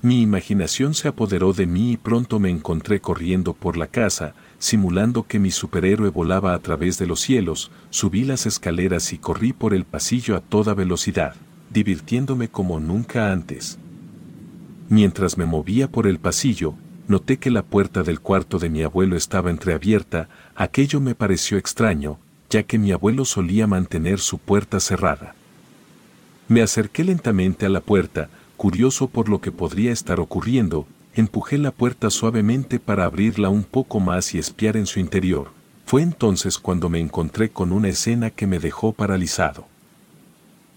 Mi imaginación se apoderó de mí y pronto me encontré corriendo por la casa, simulando que mi superhéroe volaba a través de los cielos, subí las escaleras y corrí por el pasillo a toda velocidad, divirtiéndome como nunca antes. Mientras me movía por el pasillo, noté que la puerta del cuarto de mi abuelo estaba entreabierta, aquello me pareció extraño, ya que mi abuelo solía mantener su puerta cerrada. Me acerqué lentamente a la puerta, curioso por lo que podría estar ocurriendo, empujé la puerta suavemente para abrirla un poco más y espiar en su interior. Fue entonces cuando me encontré con una escena que me dejó paralizado.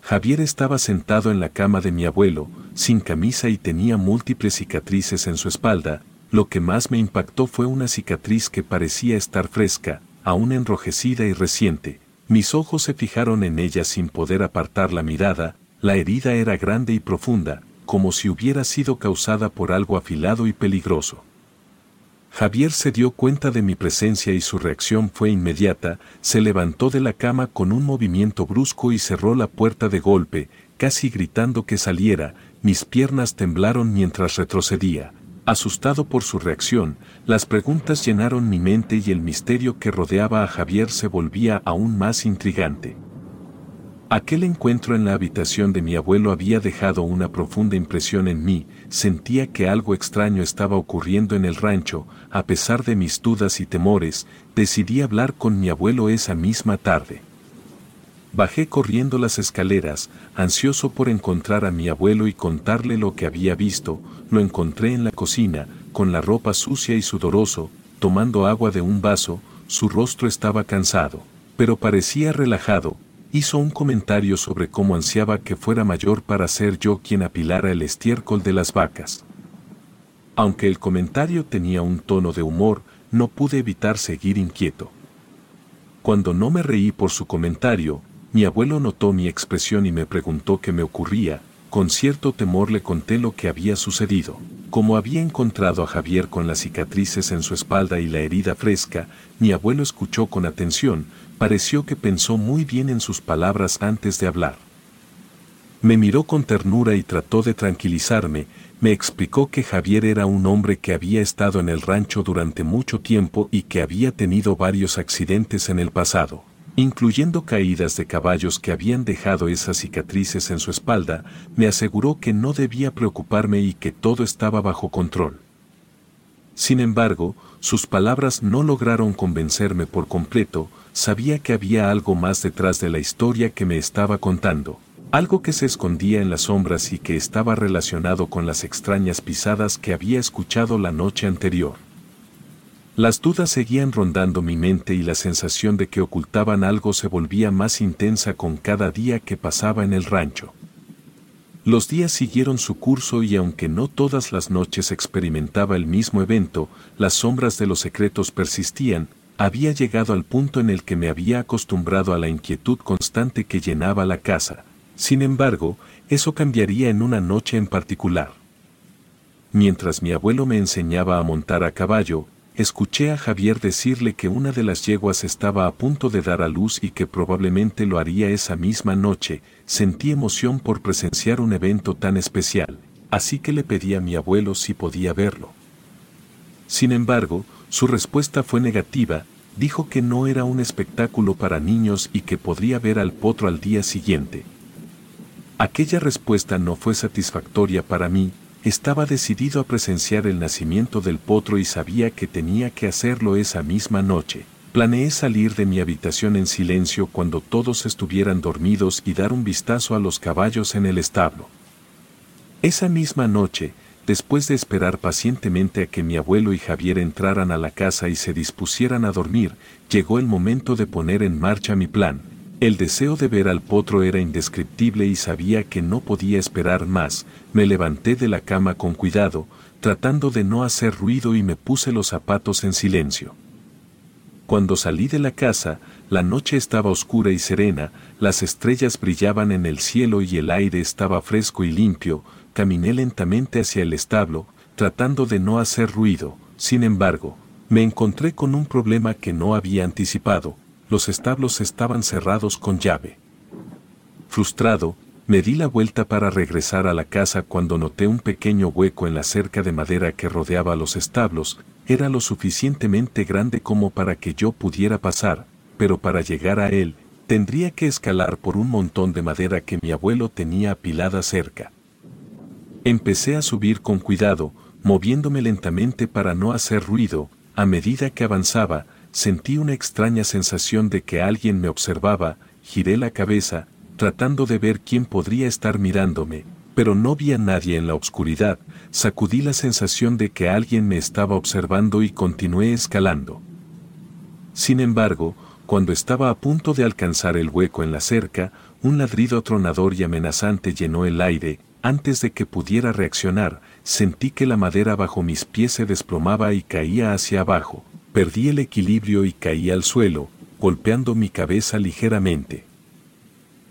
Javier estaba sentado en la cama de mi abuelo, sin camisa y tenía múltiples cicatrices en su espalda, lo que más me impactó fue una cicatriz que parecía estar fresca, aún enrojecida y reciente, mis ojos se fijaron en ella sin poder apartar la mirada, la herida era grande y profunda, como si hubiera sido causada por algo afilado y peligroso. Javier se dio cuenta de mi presencia y su reacción fue inmediata, se levantó de la cama con un movimiento brusco y cerró la puerta de golpe, casi gritando que saliera, mis piernas temblaron mientras retrocedía, Asustado por su reacción, las preguntas llenaron mi mente y el misterio que rodeaba a Javier se volvía aún más intrigante. Aquel encuentro en la habitación de mi abuelo había dejado una profunda impresión en mí, sentía que algo extraño estaba ocurriendo en el rancho, a pesar de mis dudas y temores, decidí hablar con mi abuelo esa misma tarde. Bajé corriendo las escaleras, ansioso por encontrar a mi abuelo y contarle lo que había visto, lo encontré en la cocina, con la ropa sucia y sudoroso, tomando agua de un vaso, su rostro estaba cansado, pero parecía relajado, hizo un comentario sobre cómo ansiaba que fuera mayor para ser yo quien apilara el estiércol de las vacas. Aunque el comentario tenía un tono de humor, no pude evitar seguir inquieto. Cuando no me reí por su comentario, mi abuelo notó mi expresión y me preguntó qué me ocurría, con cierto temor le conté lo que había sucedido. Como había encontrado a Javier con las cicatrices en su espalda y la herida fresca, mi abuelo escuchó con atención, pareció que pensó muy bien en sus palabras antes de hablar. Me miró con ternura y trató de tranquilizarme, me explicó que Javier era un hombre que había estado en el rancho durante mucho tiempo y que había tenido varios accidentes en el pasado, incluyendo caídas de caballos que habían dejado esas cicatrices en su espalda, me aseguró que no debía preocuparme y que todo estaba bajo control. Sin embargo, sus palabras no lograron convencerme por completo, sabía que había algo más detrás de la historia que me estaba contando. Algo que se escondía en las sombras y que estaba relacionado con las extrañas pisadas que había escuchado la noche anterior. Las dudas seguían rondando mi mente y la sensación de que ocultaban algo se volvía más intensa con cada día que pasaba en el rancho. Los días siguieron su curso y aunque no todas las noches experimentaba el mismo evento, las sombras de los secretos persistían, había llegado al punto en el que me había acostumbrado a la inquietud constante que llenaba la casa, sin embargo, eso cambiaría en una noche en particular. Mientras mi abuelo me enseñaba a montar a caballo, escuché a Javier decirle que una de las yeguas estaba a punto de dar a luz y que probablemente lo haría esa misma noche, sentí emoción por presenciar un evento tan especial, así que le pedí a mi abuelo si podía verlo. Sin embargo, su respuesta fue negativa, dijo que no era un espectáculo para niños y que podría ver al potro al día siguiente, Aquella respuesta no fue satisfactoria para mí, estaba decidido a presenciar el nacimiento del potro y sabía que tenía que hacerlo esa misma noche. Planeé salir de mi habitación en silencio cuando todos estuvieran dormidos y dar un vistazo a los caballos en el establo. Esa misma noche, después de esperar pacientemente a que mi abuelo y Javier entraran a la casa y se dispusieran a dormir, llegó el momento de poner en marcha mi plan, el deseo de ver al potro era indescriptible y sabía que no podía esperar más. Me levanté de la cama con cuidado, tratando de no hacer ruido y me puse los zapatos en silencio. Cuando salí de la casa, la noche estaba oscura y serena, las estrellas brillaban en el cielo y el aire estaba fresco y limpio, caminé lentamente hacia el establo, tratando de no hacer ruido, sin embargo, me encontré con un problema que no había anticipado, los establos estaban cerrados con llave. Frustrado, me di la vuelta para regresar a la casa cuando noté un pequeño hueco en la cerca de madera que rodeaba los establos, era lo suficientemente grande como para que yo pudiera pasar, pero para llegar a él, tendría que escalar por un montón de madera que mi abuelo tenía apilada cerca. Empecé a subir con cuidado, moviéndome lentamente para no hacer ruido, a medida que avanzaba, sentí una extraña sensación de que alguien me observaba, giré la cabeza, tratando de ver quién podría estar mirándome, pero no vi a nadie en la oscuridad, sacudí la sensación de que alguien me estaba observando y continué escalando. Sin embargo, cuando estaba a punto de alcanzar el hueco en la cerca, un ladrido atronador y amenazante llenó el aire, antes de que pudiera reaccionar, sentí que la madera bajo mis pies se desplomaba y caía hacia abajo. Perdí el equilibrio y caí al suelo, golpeando mi cabeza ligeramente.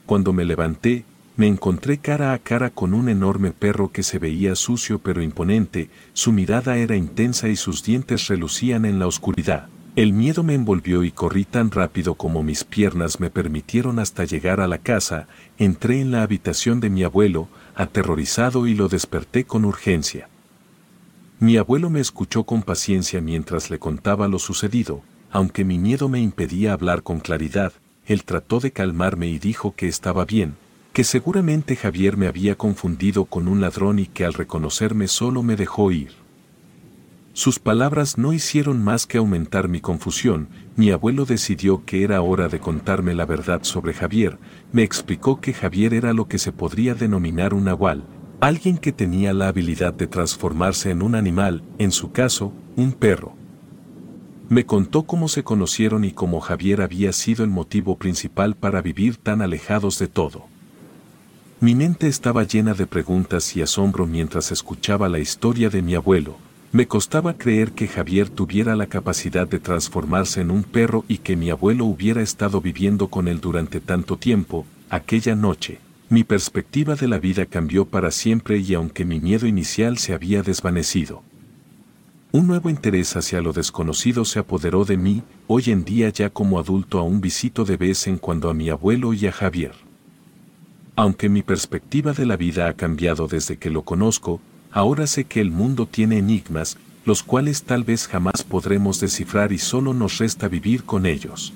Cuando me levanté, me encontré cara a cara con un enorme perro que se veía sucio pero imponente, su mirada era intensa y sus dientes relucían en la oscuridad. El miedo me envolvió y corrí tan rápido como mis piernas me permitieron hasta llegar a la casa, entré en la habitación de mi abuelo, aterrorizado y lo desperté con urgencia. Mi abuelo me escuchó con paciencia mientras le contaba lo sucedido, aunque mi miedo me impedía hablar con claridad, él trató de calmarme y dijo que estaba bien, que seguramente Javier me había confundido con un ladrón y que al reconocerme solo me dejó ir. Sus palabras no hicieron más que aumentar mi confusión, mi abuelo decidió que era hora de contarme la verdad sobre Javier, me explicó que Javier era lo que se podría denominar un nahual, Alguien que tenía la habilidad de transformarse en un animal, en su caso, un perro. Me contó cómo se conocieron y cómo Javier había sido el motivo principal para vivir tan alejados de todo. Mi mente estaba llena de preguntas y asombro mientras escuchaba la historia de mi abuelo. Me costaba creer que Javier tuviera la capacidad de transformarse en un perro y que mi abuelo hubiera estado viviendo con él durante tanto tiempo, aquella noche mi perspectiva de la vida cambió para siempre y aunque mi miedo inicial se había desvanecido. Un nuevo interés hacia lo desconocido se apoderó de mí, hoy en día ya como adulto aún visito de vez en cuando a mi abuelo y a Javier. Aunque mi perspectiva de la vida ha cambiado desde que lo conozco, ahora sé que el mundo tiene enigmas, los cuales tal vez jamás podremos descifrar y solo nos resta vivir con ellos.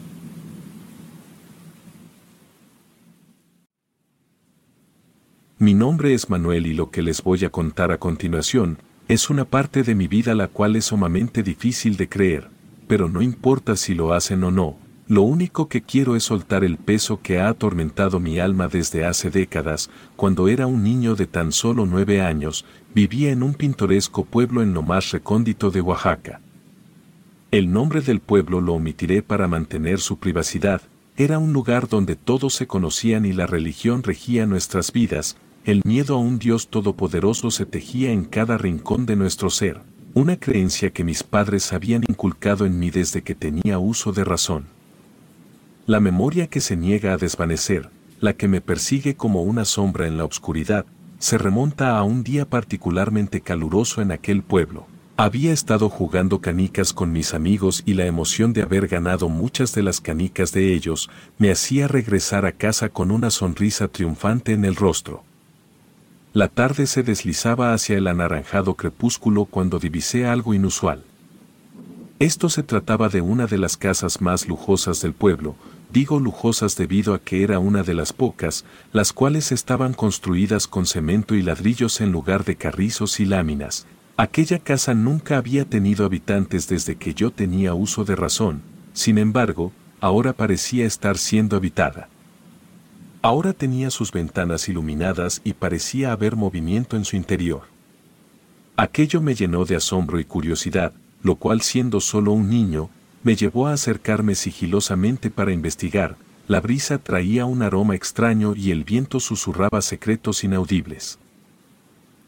Mi nombre es Manuel y lo que les voy a contar a continuación es una parte de mi vida la cual es sumamente difícil de creer, pero no importa si lo hacen o no, lo único que quiero es soltar el peso que ha atormentado mi alma desde hace décadas, cuando era un niño de tan solo nueve años, vivía en un pintoresco pueblo en lo más recóndito de Oaxaca. El nombre del pueblo lo omitiré para mantener su privacidad, era un lugar donde todos se conocían y la religión regía nuestras vidas, el miedo a un Dios todopoderoso se tejía en cada rincón de nuestro ser, una creencia que mis padres habían inculcado en mí desde que tenía uso de razón. La memoria que se niega a desvanecer, la que me persigue como una sombra en la oscuridad, se remonta a un día particularmente caluroso en aquel pueblo. Había estado jugando canicas con mis amigos y la emoción de haber ganado muchas de las canicas de ellos me hacía regresar a casa con una sonrisa triunfante en el rostro. La tarde se deslizaba hacia el anaranjado crepúsculo cuando divisé algo inusual. Esto se trataba de una de las casas más lujosas del pueblo, digo lujosas debido a que era una de las pocas, las cuales estaban construidas con cemento y ladrillos en lugar de carrizos y láminas. Aquella casa nunca había tenido habitantes desde que yo tenía uso de razón, sin embargo, ahora parecía estar siendo habitada. Ahora tenía sus ventanas iluminadas y parecía haber movimiento en su interior. Aquello me llenó de asombro y curiosidad, lo cual siendo solo un niño, me llevó a acercarme sigilosamente para investigar, la brisa traía un aroma extraño y el viento susurraba secretos inaudibles.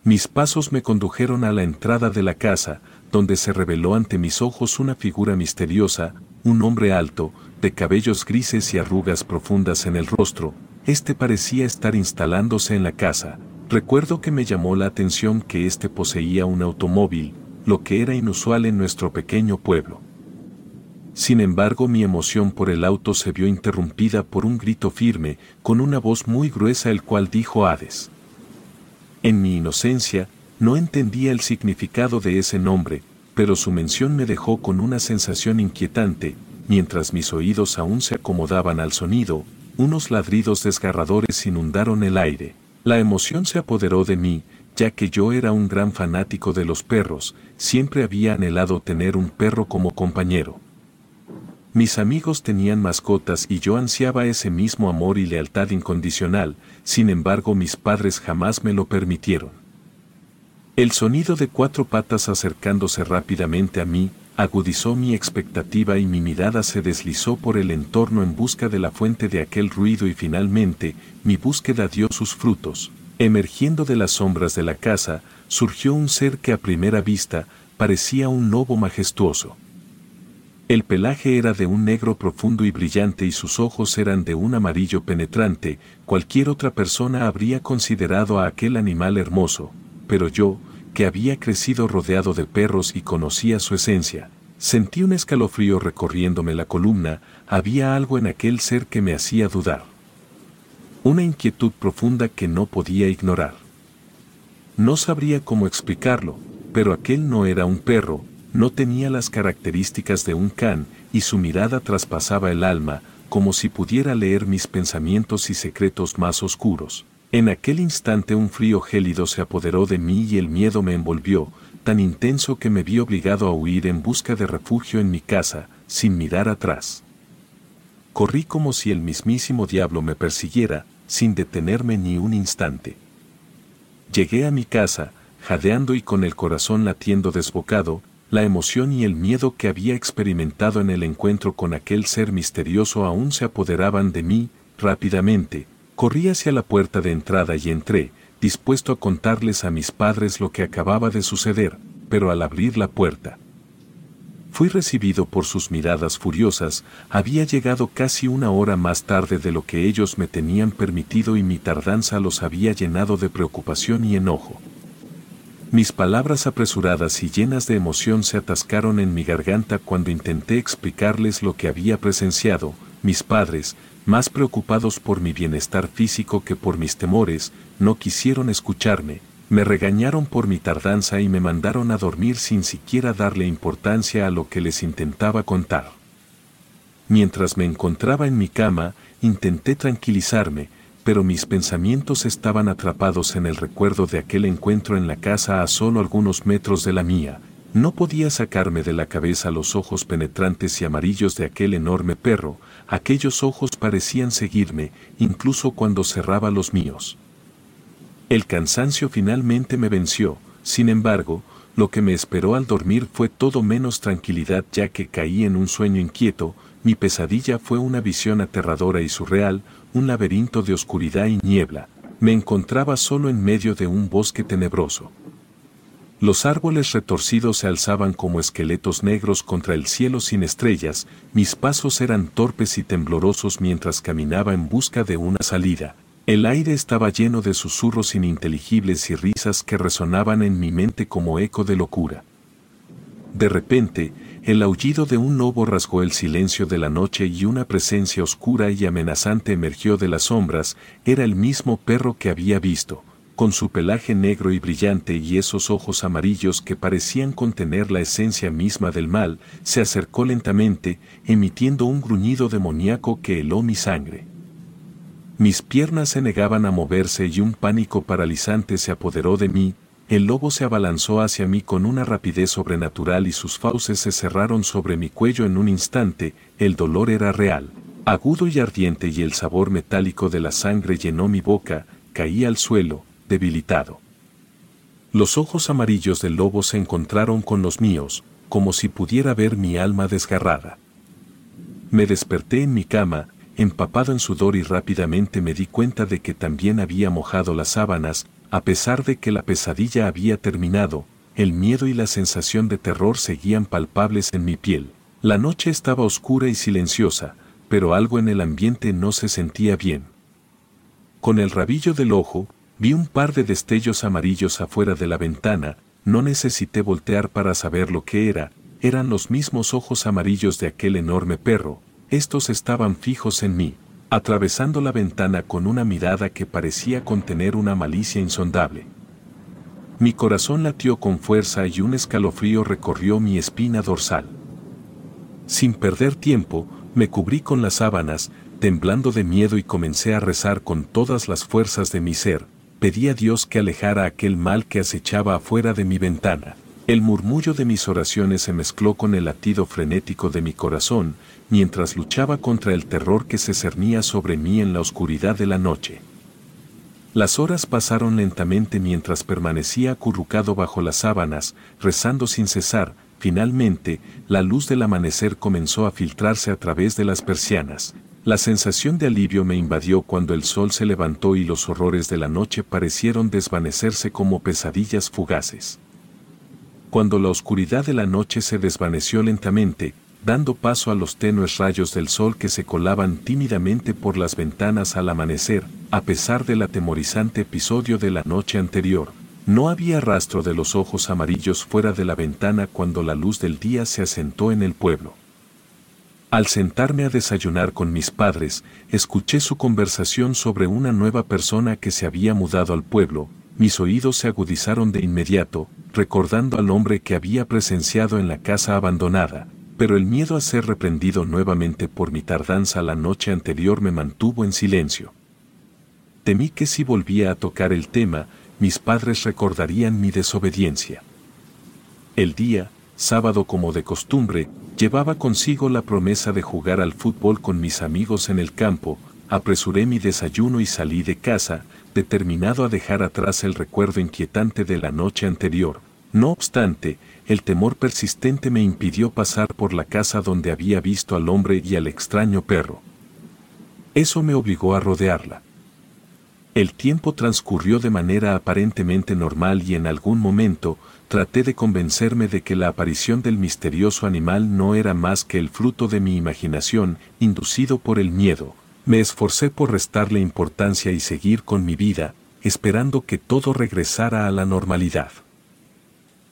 Mis pasos me condujeron a la entrada de la casa, donde se reveló ante mis ojos una figura misteriosa, un hombre alto, de cabellos grises y arrugas profundas en el rostro, este parecía estar instalándose en la casa. Recuerdo que me llamó la atención que éste poseía un automóvil, lo que era inusual en nuestro pequeño pueblo. Sin embargo, mi emoción por el auto se vio interrumpida por un grito firme, con una voz muy gruesa el cual dijo Hades. En mi inocencia, no entendía el significado de ese nombre, pero su mención me dejó con una sensación inquietante, mientras mis oídos aún se acomodaban al sonido, unos ladridos desgarradores inundaron el aire. La emoción se apoderó de mí, ya que yo era un gran fanático de los perros, siempre había anhelado tener un perro como compañero. Mis amigos tenían mascotas y yo ansiaba ese mismo amor y lealtad incondicional, sin embargo mis padres jamás me lo permitieron. El sonido de cuatro patas acercándose rápidamente a mí, agudizó mi expectativa y mi mirada se deslizó por el entorno en busca de la fuente de aquel ruido y finalmente mi búsqueda dio sus frutos. Emergiendo de las sombras de la casa, surgió un ser que a primera vista parecía un lobo majestuoso. El pelaje era de un negro profundo y brillante y sus ojos eran de un amarillo penetrante, cualquier otra persona habría considerado a aquel animal hermoso, pero yo, que había crecido rodeado de perros y conocía su esencia. Sentí un escalofrío recorriéndome la columna, había algo en aquel ser que me hacía dudar. Una inquietud profunda que no podía ignorar. No sabría cómo explicarlo, pero aquel no era un perro, no tenía las características de un can, y su mirada traspasaba el alma, como si pudiera leer mis pensamientos y secretos más oscuros. En aquel instante un frío gélido se apoderó de mí y el miedo me envolvió, tan intenso que me vi obligado a huir en busca de refugio en mi casa, sin mirar atrás. Corrí como si el mismísimo diablo me persiguiera, sin detenerme ni un instante. Llegué a mi casa, jadeando y con el corazón latiendo desbocado, la emoción y el miedo que había experimentado en el encuentro con aquel ser misterioso aún se apoderaban de mí, rápidamente, Corrí hacia la puerta de entrada y entré, dispuesto a contarles a mis padres lo que acababa de suceder, pero al abrir la puerta, fui recibido por sus miradas furiosas, había llegado casi una hora más tarde de lo que ellos me tenían permitido y mi tardanza los había llenado de preocupación y enojo. Mis palabras apresuradas y llenas de emoción se atascaron en mi garganta cuando intenté explicarles lo que había presenciado, mis padres, más preocupados por mi bienestar físico que por mis temores, no quisieron escucharme, me regañaron por mi tardanza y me mandaron a dormir sin siquiera darle importancia a lo que les intentaba contar. Mientras me encontraba en mi cama, intenté tranquilizarme, pero mis pensamientos estaban atrapados en el recuerdo de aquel encuentro en la casa a solo algunos metros de la mía. No podía sacarme de la cabeza los ojos penetrantes y amarillos de aquel enorme perro, aquellos ojos parecían seguirme, incluso cuando cerraba los míos. El cansancio finalmente me venció, sin embargo, lo que me esperó al dormir fue todo menos tranquilidad ya que caí en un sueño inquieto, mi pesadilla fue una visión aterradora y surreal, un laberinto de oscuridad y niebla, me encontraba solo en medio de un bosque tenebroso. Los árboles retorcidos se alzaban como esqueletos negros contra el cielo sin estrellas, mis pasos eran torpes y temblorosos mientras caminaba en busca de una salida, el aire estaba lleno de susurros ininteligibles y risas que resonaban en mi mente como eco de locura. De repente, el aullido de un lobo rasgó el silencio de la noche y una presencia oscura y amenazante emergió de las sombras, era el mismo perro que había visto, con su pelaje negro y brillante y esos ojos amarillos que parecían contener la esencia misma del mal, se acercó lentamente, emitiendo un gruñido demoníaco que heló mi sangre. Mis piernas se negaban a moverse y un pánico paralizante se apoderó de mí, el lobo se abalanzó hacia mí con una rapidez sobrenatural y sus fauces se cerraron sobre mi cuello en un instante, el dolor era real, agudo y ardiente y el sabor metálico de la sangre llenó mi boca, caí al suelo, debilitado. Los ojos amarillos del lobo se encontraron con los míos, como si pudiera ver mi alma desgarrada. Me desperté en mi cama, empapado en sudor y rápidamente me di cuenta de que también había mojado las sábanas, a pesar de que la pesadilla había terminado, el miedo y la sensación de terror seguían palpables en mi piel. La noche estaba oscura y silenciosa, pero algo en el ambiente no se sentía bien. Con el rabillo del ojo, vi un par de destellos amarillos afuera de la ventana, no necesité voltear para saber lo que era, eran los mismos ojos amarillos de aquel enorme perro, estos estaban fijos en mí, atravesando la ventana con una mirada que parecía contener una malicia insondable. Mi corazón latió con fuerza y un escalofrío recorrió mi espina dorsal. Sin perder tiempo, me cubrí con las sábanas, temblando de miedo y comencé a rezar con todas las fuerzas de mi ser, pedí a Dios que alejara aquel mal que acechaba afuera de mi ventana. El murmullo de mis oraciones se mezcló con el latido frenético de mi corazón, mientras luchaba contra el terror que se cernía sobre mí en la oscuridad de la noche. Las horas pasaron lentamente mientras permanecía acurrucado bajo las sábanas, rezando sin cesar, finalmente, la luz del amanecer comenzó a filtrarse a través de las persianas. La sensación de alivio me invadió cuando el sol se levantó y los horrores de la noche parecieron desvanecerse como pesadillas fugaces cuando la oscuridad de la noche se desvaneció lentamente, dando paso a los tenues rayos del sol que se colaban tímidamente por las ventanas al amanecer, a pesar del atemorizante episodio de la noche anterior. No había rastro de los ojos amarillos fuera de la ventana cuando la luz del día se asentó en el pueblo. Al sentarme a desayunar con mis padres, escuché su conversación sobre una nueva persona que se había mudado al pueblo, mis oídos se agudizaron de inmediato, recordando al hombre que había presenciado en la casa abandonada, pero el miedo a ser reprendido nuevamente por mi tardanza la noche anterior me mantuvo en silencio. Temí que si volvía a tocar el tema, mis padres recordarían mi desobediencia. El día, sábado como de costumbre, llevaba consigo la promesa de jugar al fútbol con mis amigos en el campo, apresuré mi desayuno y salí de casa, determinado a dejar atrás el recuerdo inquietante de la noche anterior. No obstante, el temor persistente me impidió pasar por la casa donde había visto al hombre y al extraño perro. Eso me obligó a rodearla. El tiempo transcurrió de manera aparentemente normal y en algún momento traté de convencerme de que la aparición del misterioso animal no era más que el fruto de mi imaginación, inducido por el miedo, me esforcé por restarle importancia y seguir con mi vida, esperando que todo regresara a la normalidad.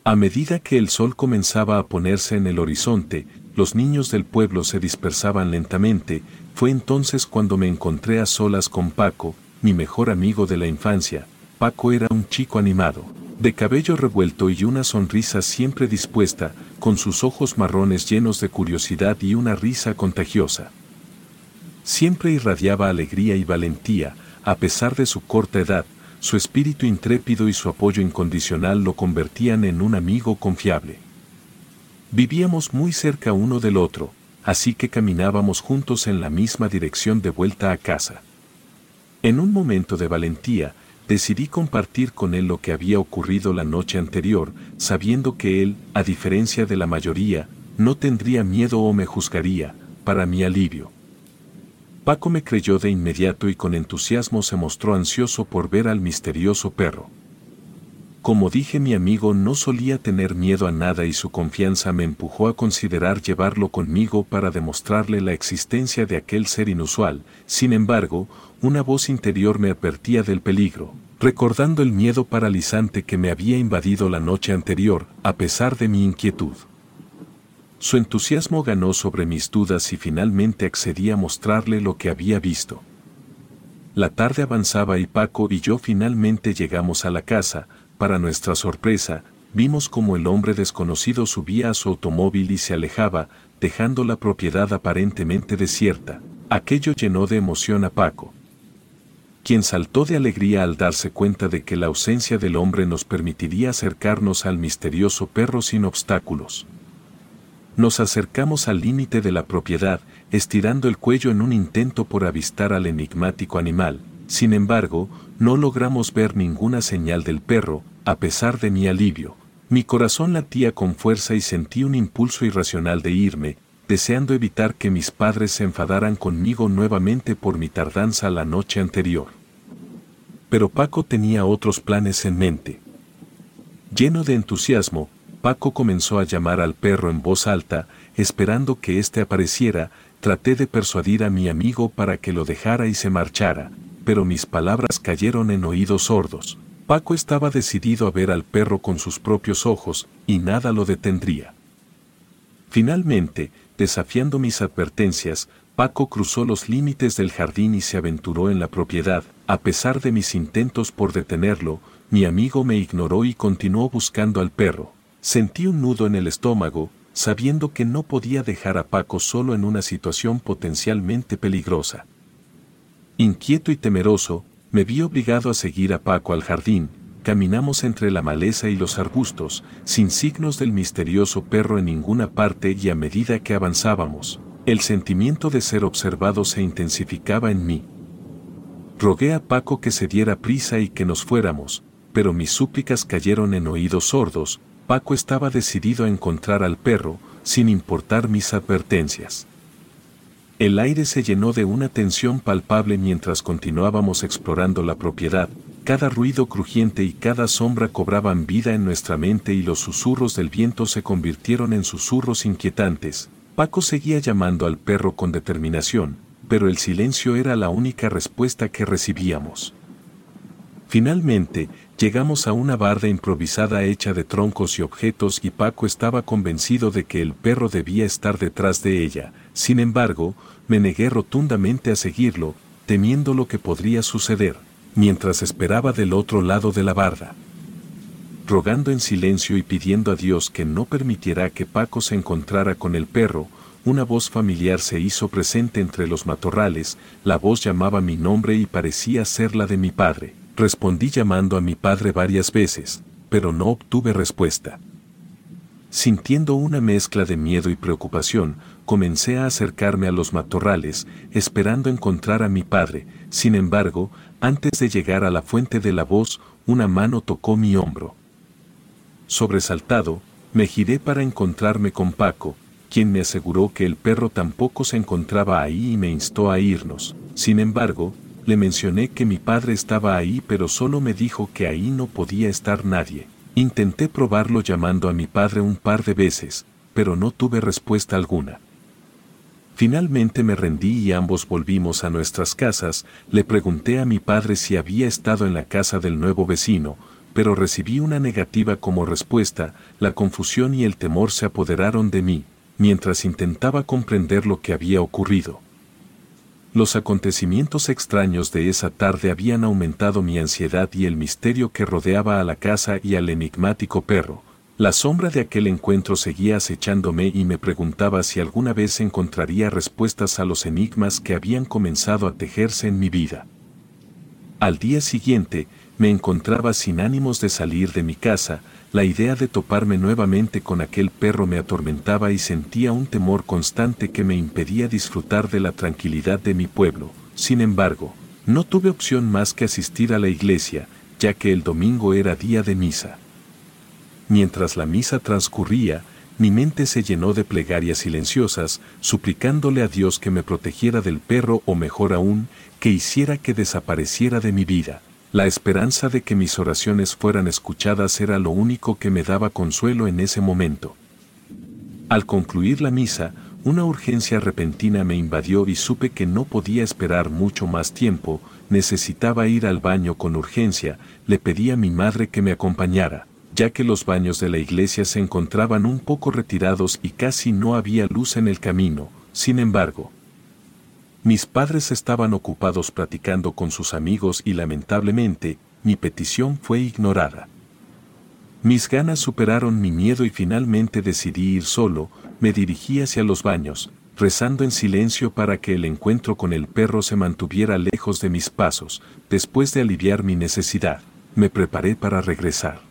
A medida que el sol comenzaba a ponerse en el horizonte, los niños del pueblo se dispersaban lentamente, fue entonces cuando me encontré a solas con Paco, mi mejor amigo de la infancia. Paco era un chico animado, de cabello revuelto y una sonrisa siempre dispuesta, con sus ojos marrones llenos de curiosidad y una risa contagiosa. Siempre irradiaba alegría y valentía, a pesar de su corta edad, su espíritu intrépido y su apoyo incondicional lo convertían en un amigo confiable. Vivíamos muy cerca uno del otro, así que caminábamos juntos en la misma dirección de vuelta a casa. En un momento de valentía, decidí compartir con él lo que había ocurrido la noche anterior, sabiendo que él, a diferencia de la mayoría, no tendría miedo o me juzgaría, para mi alivio. Paco me creyó de inmediato y con entusiasmo se mostró ansioso por ver al misterioso perro. Como dije mi amigo no solía tener miedo a nada y su confianza me empujó a considerar llevarlo conmigo para demostrarle la existencia de aquel ser inusual, sin embargo, una voz interior me advertía del peligro, recordando el miedo paralizante que me había invadido la noche anterior, a pesar de mi inquietud. Su entusiasmo ganó sobre mis dudas y finalmente accedí a mostrarle lo que había visto. La tarde avanzaba y Paco y yo finalmente llegamos a la casa, para nuestra sorpresa, vimos como el hombre desconocido subía a su automóvil y se alejaba, dejando la propiedad aparentemente desierta. Aquello llenó de emoción a Paco, quien saltó de alegría al darse cuenta de que la ausencia del hombre nos permitiría acercarnos al misterioso perro sin obstáculos. Nos acercamos al límite de la propiedad, estirando el cuello en un intento por avistar al enigmático animal, sin embargo, no logramos ver ninguna señal del perro, a pesar de mi alivio. Mi corazón latía con fuerza y sentí un impulso irracional de irme, deseando evitar que mis padres se enfadaran conmigo nuevamente por mi tardanza la noche anterior. Pero Paco tenía otros planes en mente. Lleno de entusiasmo, Paco comenzó a llamar al perro en voz alta, esperando que éste apareciera, traté de persuadir a mi amigo para que lo dejara y se marchara, pero mis palabras cayeron en oídos sordos. Paco estaba decidido a ver al perro con sus propios ojos, y nada lo detendría. Finalmente, desafiando mis advertencias, Paco cruzó los límites del jardín y se aventuró en la propiedad. A pesar de mis intentos por detenerlo, mi amigo me ignoró y continuó buscando al perro. Sentí un nudo en el estómago, sabiendo que no podía dejar a Paco solo en una situación potencialmente peligrosa. Inquieto y temeroso, me vi obligado a seguir a Paco al jardín, caminamos entre la maleza y los arbustos, sin signos del misterioso perro en ninguna parte y a medida que avanzábamos, el sentimiento de ser observado se intensificaba en mí. Rogué a Paco que se diera prisa y que nos fuéramos, pero mis súplicas cayeron en oídos sordos, Paco estaba decidido a encontrar al perro, sin importar mis advertencias. El aire se llenó de una tensión palpable mientras continuábamos explorando la propiedad, cada ruido crujiente y cada sombra cobraban vida en nuestra mente y los susurros del viento se convirtieron en susurros inquietantes. Paco seguía llamando al perro con determinación, pero el silencio era la única respuesta que recibíamos. Finalmente, llegamos a una barda improvisada hecha de troncos y objetos y Paco estaba convencido de que el perro debía estar detrás de ella, sin embargo, me negué rotundamente a seguirlo, temiendo lo que podría suceder, mientras esperaba del otro lado de la barda. Rogando en silencio y pidiendo a Dios que no permitiera que Paco se encontrara con el perro, una voz familiar se hizo presente entre los matorrales, la voz llamaba mi nombre y parecía ser la de mi padre. Respondí llamando a mi padre varias veces, pero no obtuve respuesta. Sintiendo una mezcla de miedo y preocupación, comencé a acercarme a los matorrales, esperando encontrar a mi padre. Sin embargo, antes de llegar a la fuente de la voz, una mano tocó mi hombro. Sobresaltado, me giré para encontrarme con Paco, quien me aseguró que el perro tampoco se encontraba ahí y me instó a irnos. Sin embargo, le mencioné que mi padre estaba ahí pero solo me dijo que ahí no podía estar nadie. Intenté probarlo llamando a mi padre un par de veces, pero no tuve respuesta alguna. Finalmente me rendí y ambos volvimos a nuestras casas, le pregunté a mi padre si había estado en la casa del nuevo vecino, pero recibí una negativa como respuesta, la confusión y el temor se apoderaron de mí, mientras intentaba comprender lo que había ocurrido. Los acontecimientos extraños de esa tarde habían aumentado mi ansiedad y el misterio que rodeaba a la casa y al enigmático perro. La sombra de aquel encuentro seguía acechándome y me preguntaba si alguna vez encontraría respuestas a los enigmas que habían comenzado a tejerse en mi vida. Al día siguiente, me encontraba sin ánimos de salir de mi casa, la idea de toparme nuevamente con aquel perro me atormentaba y sentía un temor constante que me impedía disfrutar de la tranquilidad de mi pueblo. Sin embargo, no tuve opción más que asistir a la iglesia, ya que el domingo era día de misa. Mientras la misa transcurría, mi mente se llenó de plegarias silenciosas, suplicándole a Dios que me protegiera del perro o mejor aún, que hiciera que desapareciera de mi vida. La esperanza de que mis oraciones fueran escuchadas era lo único que me daba consuelo en ese momento. Al concluir la misa, una urgencia repentina me invadió y supe que no podía esperar mucho más tiempo, necesitaba ir al baño con urgencia, le pedí a mi madre que me acompañara, ya que los baños de la iglesia se encontraban un poco retirados y casi no había luz en el camino, sin embargo, mis padres estaban ocupados platicando con sus amigos y lamentablemente, mi petición fue ignorada. Mis ganas superaron mi miedo y finalmente decidí ir solo, me dirigí hacia los baños, rezando en silencio para que el encuentro con el perro se mantuviera lejos de mis pasos. Después de aliviar mi necesidad, me preparé para regresar.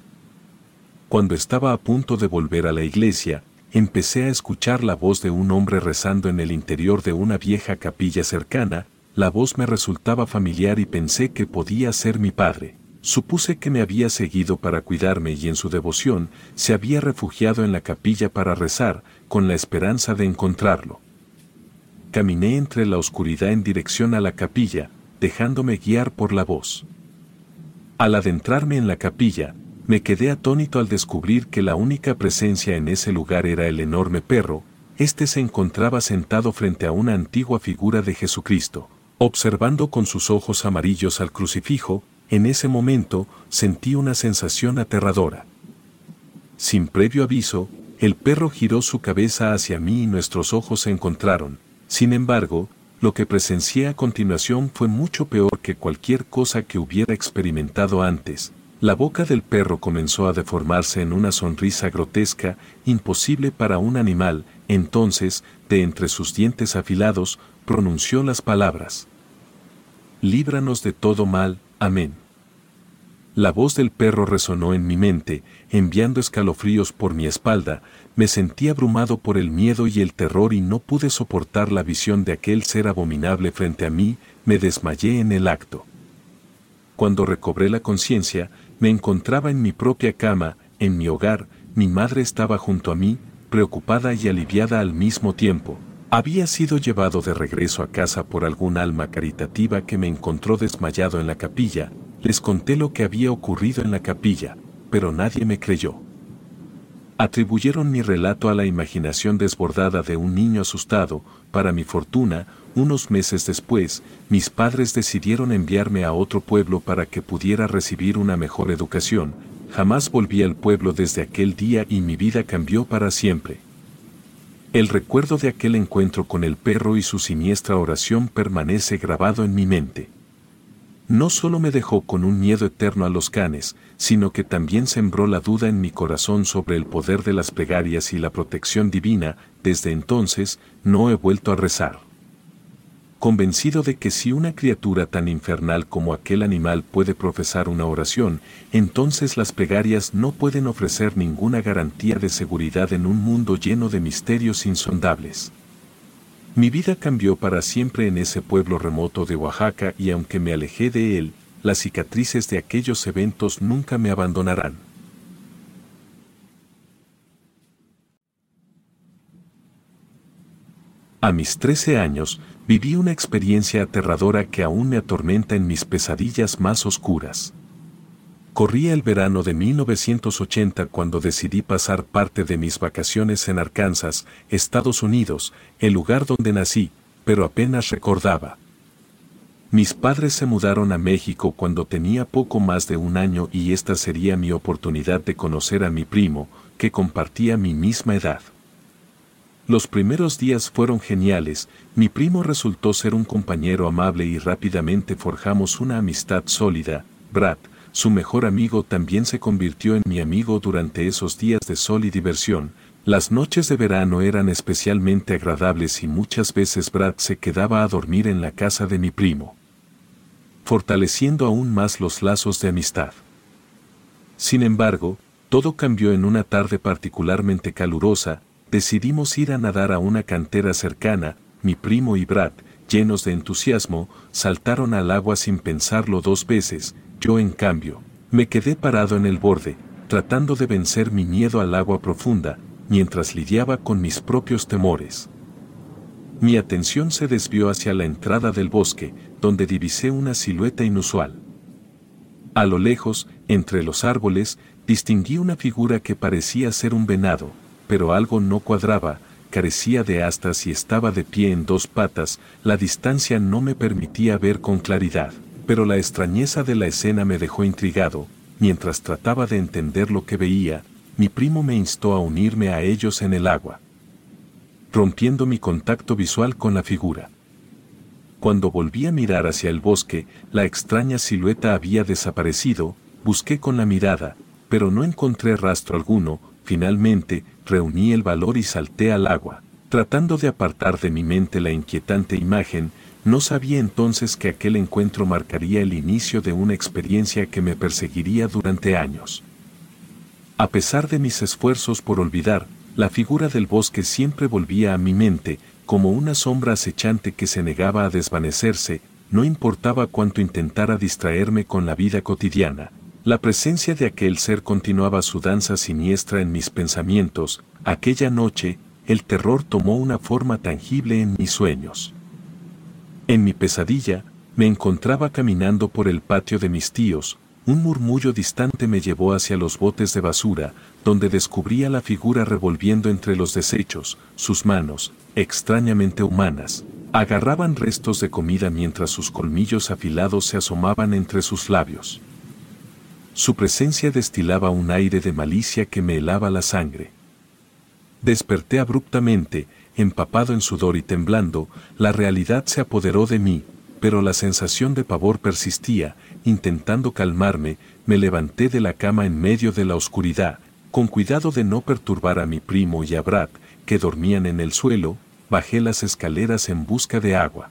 Cuando estaba a punto de volver a la iglesia, empecé a escuchar la voz de un hombre rezando en el interior de una vieja capilla cercana, la voz me resultaba familiar y pensé que podía ser mi padre. Supuse que me había seguido para cuidarme y en su devoción se había refugiado en la capilla para rezar, con la esperanza de encontrarlo. Caminé entre la oscuridad en dirección a la capilla, dejándome guiar por la voz. Al adentrarme en la capilla, me quedé atónito al descubrir que la única presencia en ese lugar era el enorme perro, este se encontraba sentado frente a una antigua figura de Jesucristo, observando con sus ojos amarillos al crucifijo, en ese momento sentí una sensación aterradora. Sin previo aviso, el perro giró su cabeza hacia mí y nuestros ojos se encontraron. Sin embargo, lo que presencié a continuación fue mucho peor que cualquier cosa que hubiera experimentado antes. La boca del perro comenzó a deformarse en una sonrisa grotesca, imposible para un animal, entonces, de entre sus dientes afilados, pronunció las palabras. Líbranos de todo mal, amén. La voz del perro resonó en mi mente, enviando escalofríos por mi espalda, me sentí abrumado por el miedo y el terror y no pude soportar la visión de aquel ser abominable frente a mí, me desmayé en el acto. Cuando recobré la conciencia, me encontraba en mi propia cama, en mi hogar, mi madre estaba junto a mí, preocupada y aliviada al mismo tiempo. Había sido llevado de regreso a casa por algún alma caritativa que me encontró desmayado en la capilla, les conté lo que había ocurrido en la capilla, pero nadie me creyó. Atribuyeron mi relato a la imaginación desbordada de un niño asustado, para mi fortuna, unos meses después, mis padres decidieron enviarme a otro pueblo para que pudiera recibir una mejor educación. Jamás volví al pueblo desde aquel día y mi vida cambió para siempre. El recuerdo de aquel encuentro con el perro y su siniestra oración permanece grabado en mi mente. No solo me dejó con un miedo eterno a los canes, sino que también sembró la duda en mi corazón sobre el poder de las plegarias y la protección divina, desde entonces no he vuelto a rezar convencido de que si una criatura tan infernal como aquel animal puede profesar una oración, entonces las plegarias no pueden ofrecer ninguna garantía de seguridad en un mundo lleno de misterios insondables. Mi vida cambió para siempre en ese pueblo remoto de Oaxaca y aunque me alejé de él, las cicatrices de aquellos eventos nunca me abandonarán. A mis 13 años, viví una experiencia aterradora que aún me atormenta en mis pesadillas más oscuras. Corría el verano de 1980 cuando decidí pasar parte de mis vacaciones en Arkansas, Estados Unidos, el lugar donde nací, pero apenas recordaba. Mis padres se mudaron a México cuando tenía poco más de un año y esta sería mi oportunidad de conocer a mi primo, que compartía mi misma edad. Los primeros días fueron geniales, mi primo resultó ser un compañero amable y rápidamente forjamos una amistad sólida. Brad, su mejor amigo, también se convirtió en mi amigo durante esos días de sol y diversión. Las noches de verano eran especialmente agradables y muchas veces Brad se quedaba a dormir en la casa de mi primo, fortaleciendo aún más los lazos de amistad. Sin embargo, todo cambió en una tarde particularmente calurosa, decidimos ir a nadar a una cantera cercana, mi primo y Brad, llenos de entusiasmo, saltaron al agua sin pensarlo dos veces, yo en cambio, me quedé parado en el borde, tratando de vencer mi miedo al agua profunda, mientras lidiaba con mis propios temores. Mi atención se desvió hacia la entrada del bosque, donde divisé una silueta inusual. A lo lejos, entre los árboles, distinguí una figura que parecía ser un venado, pero algo no cuadraba, carecía de astas y estaba de pie en dos patas, la distancia no me permitía ver con claridad, pero la extrañeza de la escena me dejó intrigado, mientras trataba de entender lo que veía, mi primo me instó a unirme a ellos en el agua, rompiendo mi contacto visual con la figura. Cuando volví a mirar hacia el bosque, la extraña silueta había desaparecido, busqué con la mirada, pero no encontré rastro alguno, finalmente, reuní el valor y salté al agua. Tratando de apartar de mi mente la inquietante imagen, no sabía entonces que aquel encuentro marcaría el inicio de una experiencia que me perseguiría durante años. A pesar de mis esfuerzos por olvidar, la figura del bosque siempre volvía a mi mente, como una sombra acechante que se negaba a desvanecerse, no importaba cuánto intentara distraerme con la vida cotidiana, la presencia de aquel ser continuaba su danza siniestra en mis pensamientos, aquella noche, el terror tomó una forma tangible en mis sueños. En mi pesadilla, me encontraba caminando por el patio de mis tíos, un murmullo distante me llevó hacia los botes de basura, donde descubría la figura revolviendo entre los desechos, sus manos, extrañamente humanas, agarraban restos de comida mientras sus colmillos afilados se asomaban entre sus labios. Su presencia destilaba un aire de malicia que me helaba la sangre. Desperté abruptamente, empapado en sudor y temblando, la realidad se apoderó de mí, pero la sensación de pavor persistía, intentando calmarme, me levanté de la cama en medio de la oscuridad, con cuidado de no perturbar a mi primo y a Brad, que dormían en el suelo, bajé las escaleras en busca de agua.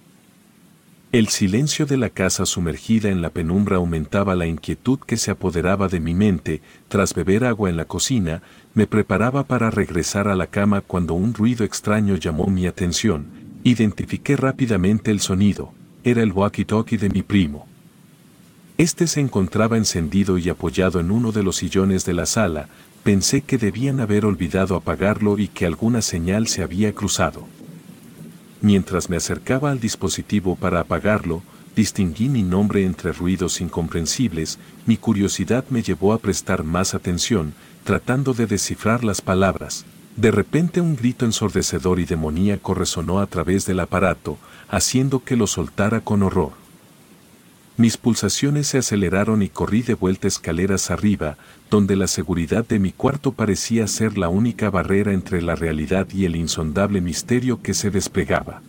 El silencio de la casa sumergida en la penumbra aumentaba la inquietud que se apoderaba de mi mente, tras beber agua en la cocina, me preparaba para regresar a la cama cuando un ruido extraño llamó mi atención, identifiqué rápidamente el sonido, era el walkie-talkie de mi primo. Este se encontraba encendido y apoyado en uno de los sillones de la sala, pensé que debían haber olvidado apagarlo y que alguna señal se había cruzado. Mientras me acercaba al dispositivo para apagarlo, distinguí mi nombre entre ruidos incomprensibles, mi curiosidad me llevó a prestar más atención, tratando de descifrar las palabras. De repente un grito ensordecedor y demoníaco resonó a través del aparato, haciendo que lo soltara con horror. Mis pulsaciones se aceleraron y corrí de vuelta escaleras arriba, donde la seguridad de mi cuarto parecía ser la única barrera entre la realidad y el insondable misterio que se desplegaba.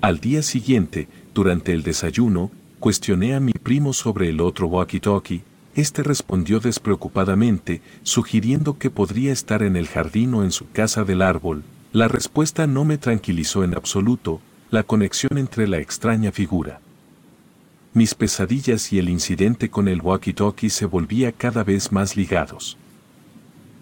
Al día siguiente, durante el desayuno, cuestioné a mi primo sobre el otro walkie-talkie, este respondió despreocupadamente, sugiriendo que podría estar en el jardín o en su casa del árbol. La respuesta no me tranquilizó en absoluto, la conexión entre la extraña figura mis pesadillas y el incidente con el walkie-talkie se volvía cada vez más ligados.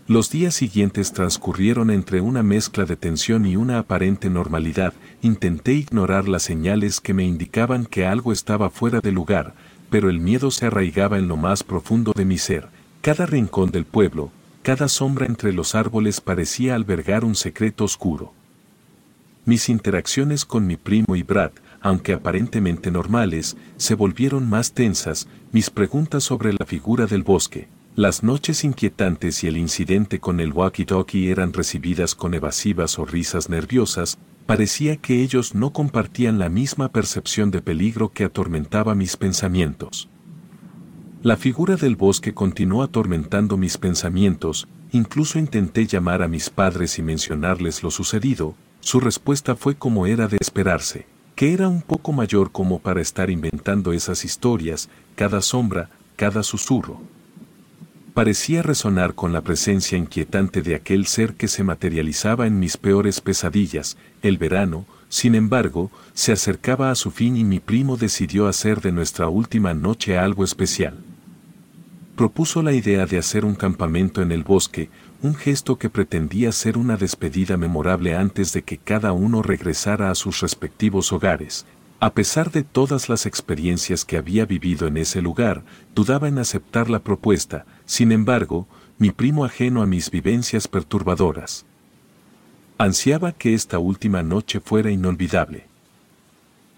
Los días siguientes transcurrieron entre una mezcla de tensión y una aparente normalidad, intenté ignorar las señales que me indicaban que algo estaba fuera de lugar, pero el miedo se arraigaba en lo más profundo de mi ser, cada rincón del pueblo, cada sombra entre los árboles parecía albergar un secreto oscuro. Mis interacciones con mi primo y Brad, aunque aparentemente normales, se volvieron más tensas, mis preguntas sobre la figura del bosque, las noches inquietantes y el incidente con el walkie-talkie eran recibidas con evasivas o risas nerviosas, parecía que ellos no compartían la misma percepción de peligro que atormentaba mis pensamientos. La figura del bosque continuó atormentando mis pensamientos, Incluso intenté llamar a mis padres y mencionarles lo sucedido, su respuesta fue como era de esperarse, que era un poco mayor como para estar inventando esas historias, cada sombra, cada susurro. Parecía resonar con la presencia inquietante de aquel ser que se materializaba en mis peores pesadillas, el verano, sin embargo, se acercaba a su fin y mi primo decidió hacer de nuestra última noche algo especial. Propuso la idea de hacer un campamento en el bosque, un gesto que pretendía ser una despedida memorable antes de que cada uno regresara a sus respectivos hogares. A pesar de todas las experiencias que había vivido en ese lugar, dudaba en aceptar la propuesta, sin embargo, mi primo ajeno a mis vivencias perturbadoras. Ansiaba que esta última noche fuera inolvidable.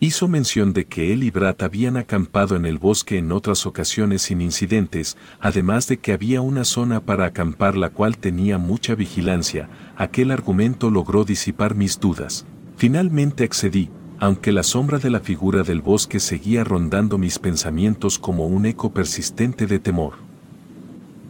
Hizo mención de que él y Brat habían acampado en el bosque en otras ocasiones sin incidentes, además de que había una zona para acampar la cual tenía mucha vigilancia, aquel argumento logró disipar mis dudas. Finalmente accedí, aunque la sombra de la figura del bosque seguía rondando mis pensamientos como un eco persistente de temor.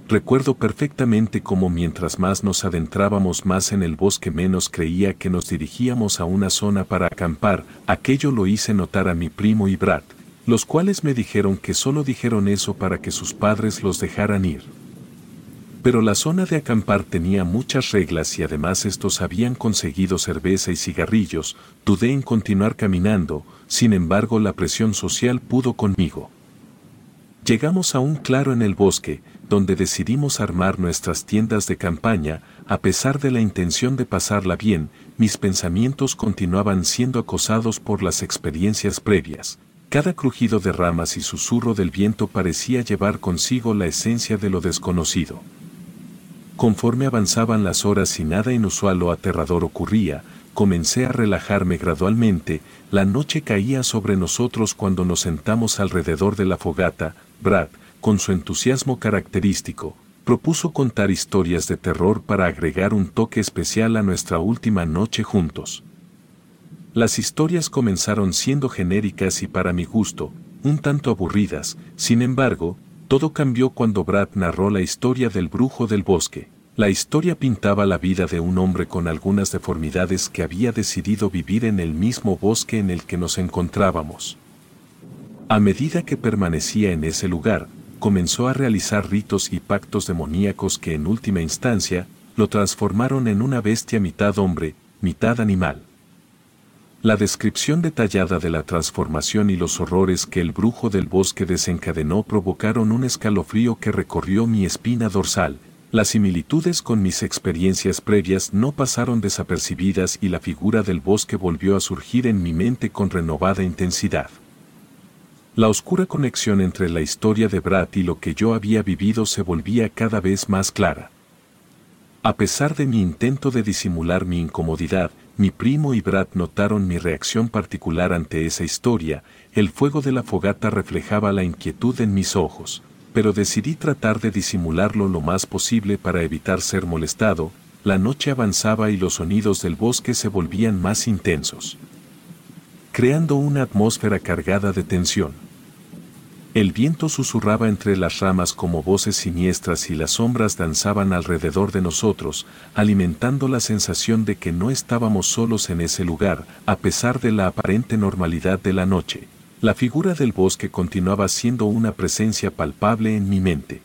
Recuerdo perfectamente cómo mientras más nos adentrábamos más en el bosque menos creía que nos dirigíamos a una zona para acampar, aquello lo hice notar a mi primo y Brad, los cuales me dijeron que solo dijeron eso para que sus padres los dejaran ir. Pero la zona de acampar tenía muchas reglas y además estos habían conseguido cerveza y cigarrillos, dudé en continuar caminando, sin embargo la presión social pudo conmigo. Llegamos a un claro en el bosque, donde decidimos armar nuestras tiendas de campaña, a pesar de la intención de pasarla bien, mis pensamientos continuaban siendo acosados por las experiencias previas. Cada crujido de ramas y susurro del viento parecía llevar consigo la esencia de lo desconocido. Conforme avanzaban las horas y nada inusual o aterrador ocurría, comencé a relajarme gradualmente, la noche caía sobre nosotros cuando nos sentamos alrededor de la fogata, Brad, con su entusiasmo característico, propuso contar historias de terror para agregar un toque especial a nuestra última noche juntos. Las historias comenzaron siendo genéricas y para mi gusto, un tanto aburridas, sin embargo, todo cambió cuando Brad narró la historia del brujo del bosque. La historia pintaba la vida de un hombre con algunas deformidades que había decidido vivir en el mismo bosque en el que nos encontrábamos. A medida que permanecía en ese lugar, comenzó a realizar ritos y pactos demoníacos que en última instancia lo transformaron en una bestia mitad hombre, mitad animal. La descripción detallada de la transformación y los horrores que el brujo del bosque desencadenó provocaron un escalofrío que recorrió mi espina dorsal. Las similitudes con mis experiencias previas no pasaron desapercibidas y la figura del bosque volvió a surgir en mi mente con renovada intensidad. La oscura conexión entre la historia de Brad y lo que yo había vivido se volvía cada vez más clara. A pesar de mi intento de disimular mi incomodidad, mi primo y Brad notaron mi reacción particular ante esa historia, el fuego de la fogata reflejaba la inquietud en mis ojos, pero decidí tratar de disimularlo lo más posible para evitar ser molestado, la noche avanzaba y los sonidos del bosque se volvían más intensos, creando una atmósfera cargada de tensión. El viento susurraba entre las ramas como voces siniestras y las sombras danzaban alrededor de nosotros, alimentando la sensación de que no estábamos solos en ese lugar, a pesar de la aparente normalidad de la noche. La figura del bosque continuaba siendo una presencia palpable en mi mente.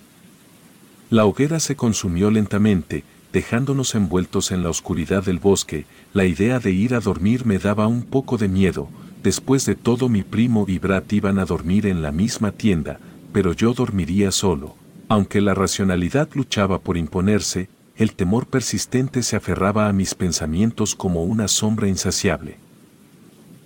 La hoguera se consumió lentamente, dejándonos envueltos en la oscuridad del bosque, la idea de ir a dormir me daba un poco de miedo, Después de todo mi primo y Brat iban a dormir en la misma tienda, pero yo dormiría solo. Aunque la racionalidad luchaba por imponerse, el temor persistente se aferraba a mis pensamientos como una sombra insaciable.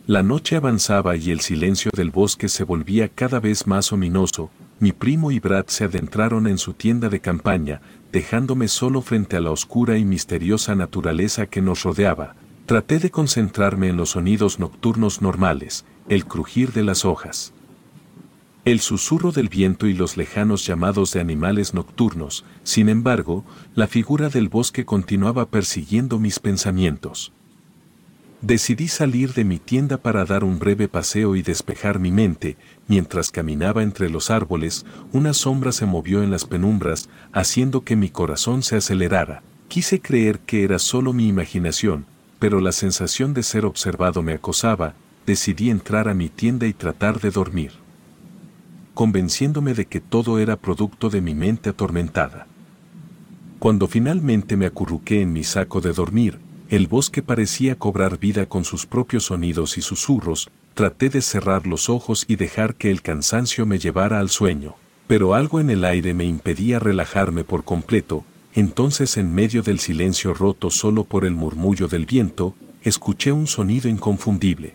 La noche avanzaba y el silencio del bosque se volvía cada vez más ominoso, mi primo y Brad se adentraron en su tienda de campaña, dejándome solo frente a la oscura y misteriosa naturaleza que nos rodeaba, Traté de concentrarme en los sonidos nocturnos normales, el crujir de las hojas. El susurro del viento y los lejanos llamados de animales nocturnos, sin embargo, la figura del bosque continuaba persiguiendo mis pensamientos. Decidí salir de mi tienda para dar un breve paseo y despejar mi mente. Mientras caminaba entre los árboles, una sombra se movió en las penumbras, haciendo que mi corazón se acelerara. Quise creer que era solo mi imaginación, pero la sensación de ser observado me acosaba, decidí entrar a mi tienda y tratar de dormir. Convenciéndome de que todo era producto de mi mente atormentada. Cuando finalmente me acurruqué en mi saco de dormir, el bosque parecía cobrar vida con sus propios sonidos y susurros, traté de cerrar los ojos y dejar que el cansancio me llevara al sueño, pero algo en el aire me impedía relajarme por completo, entonces en medio del silencio roto solo por el murmullo del viento, escuché un sonido inconfundible.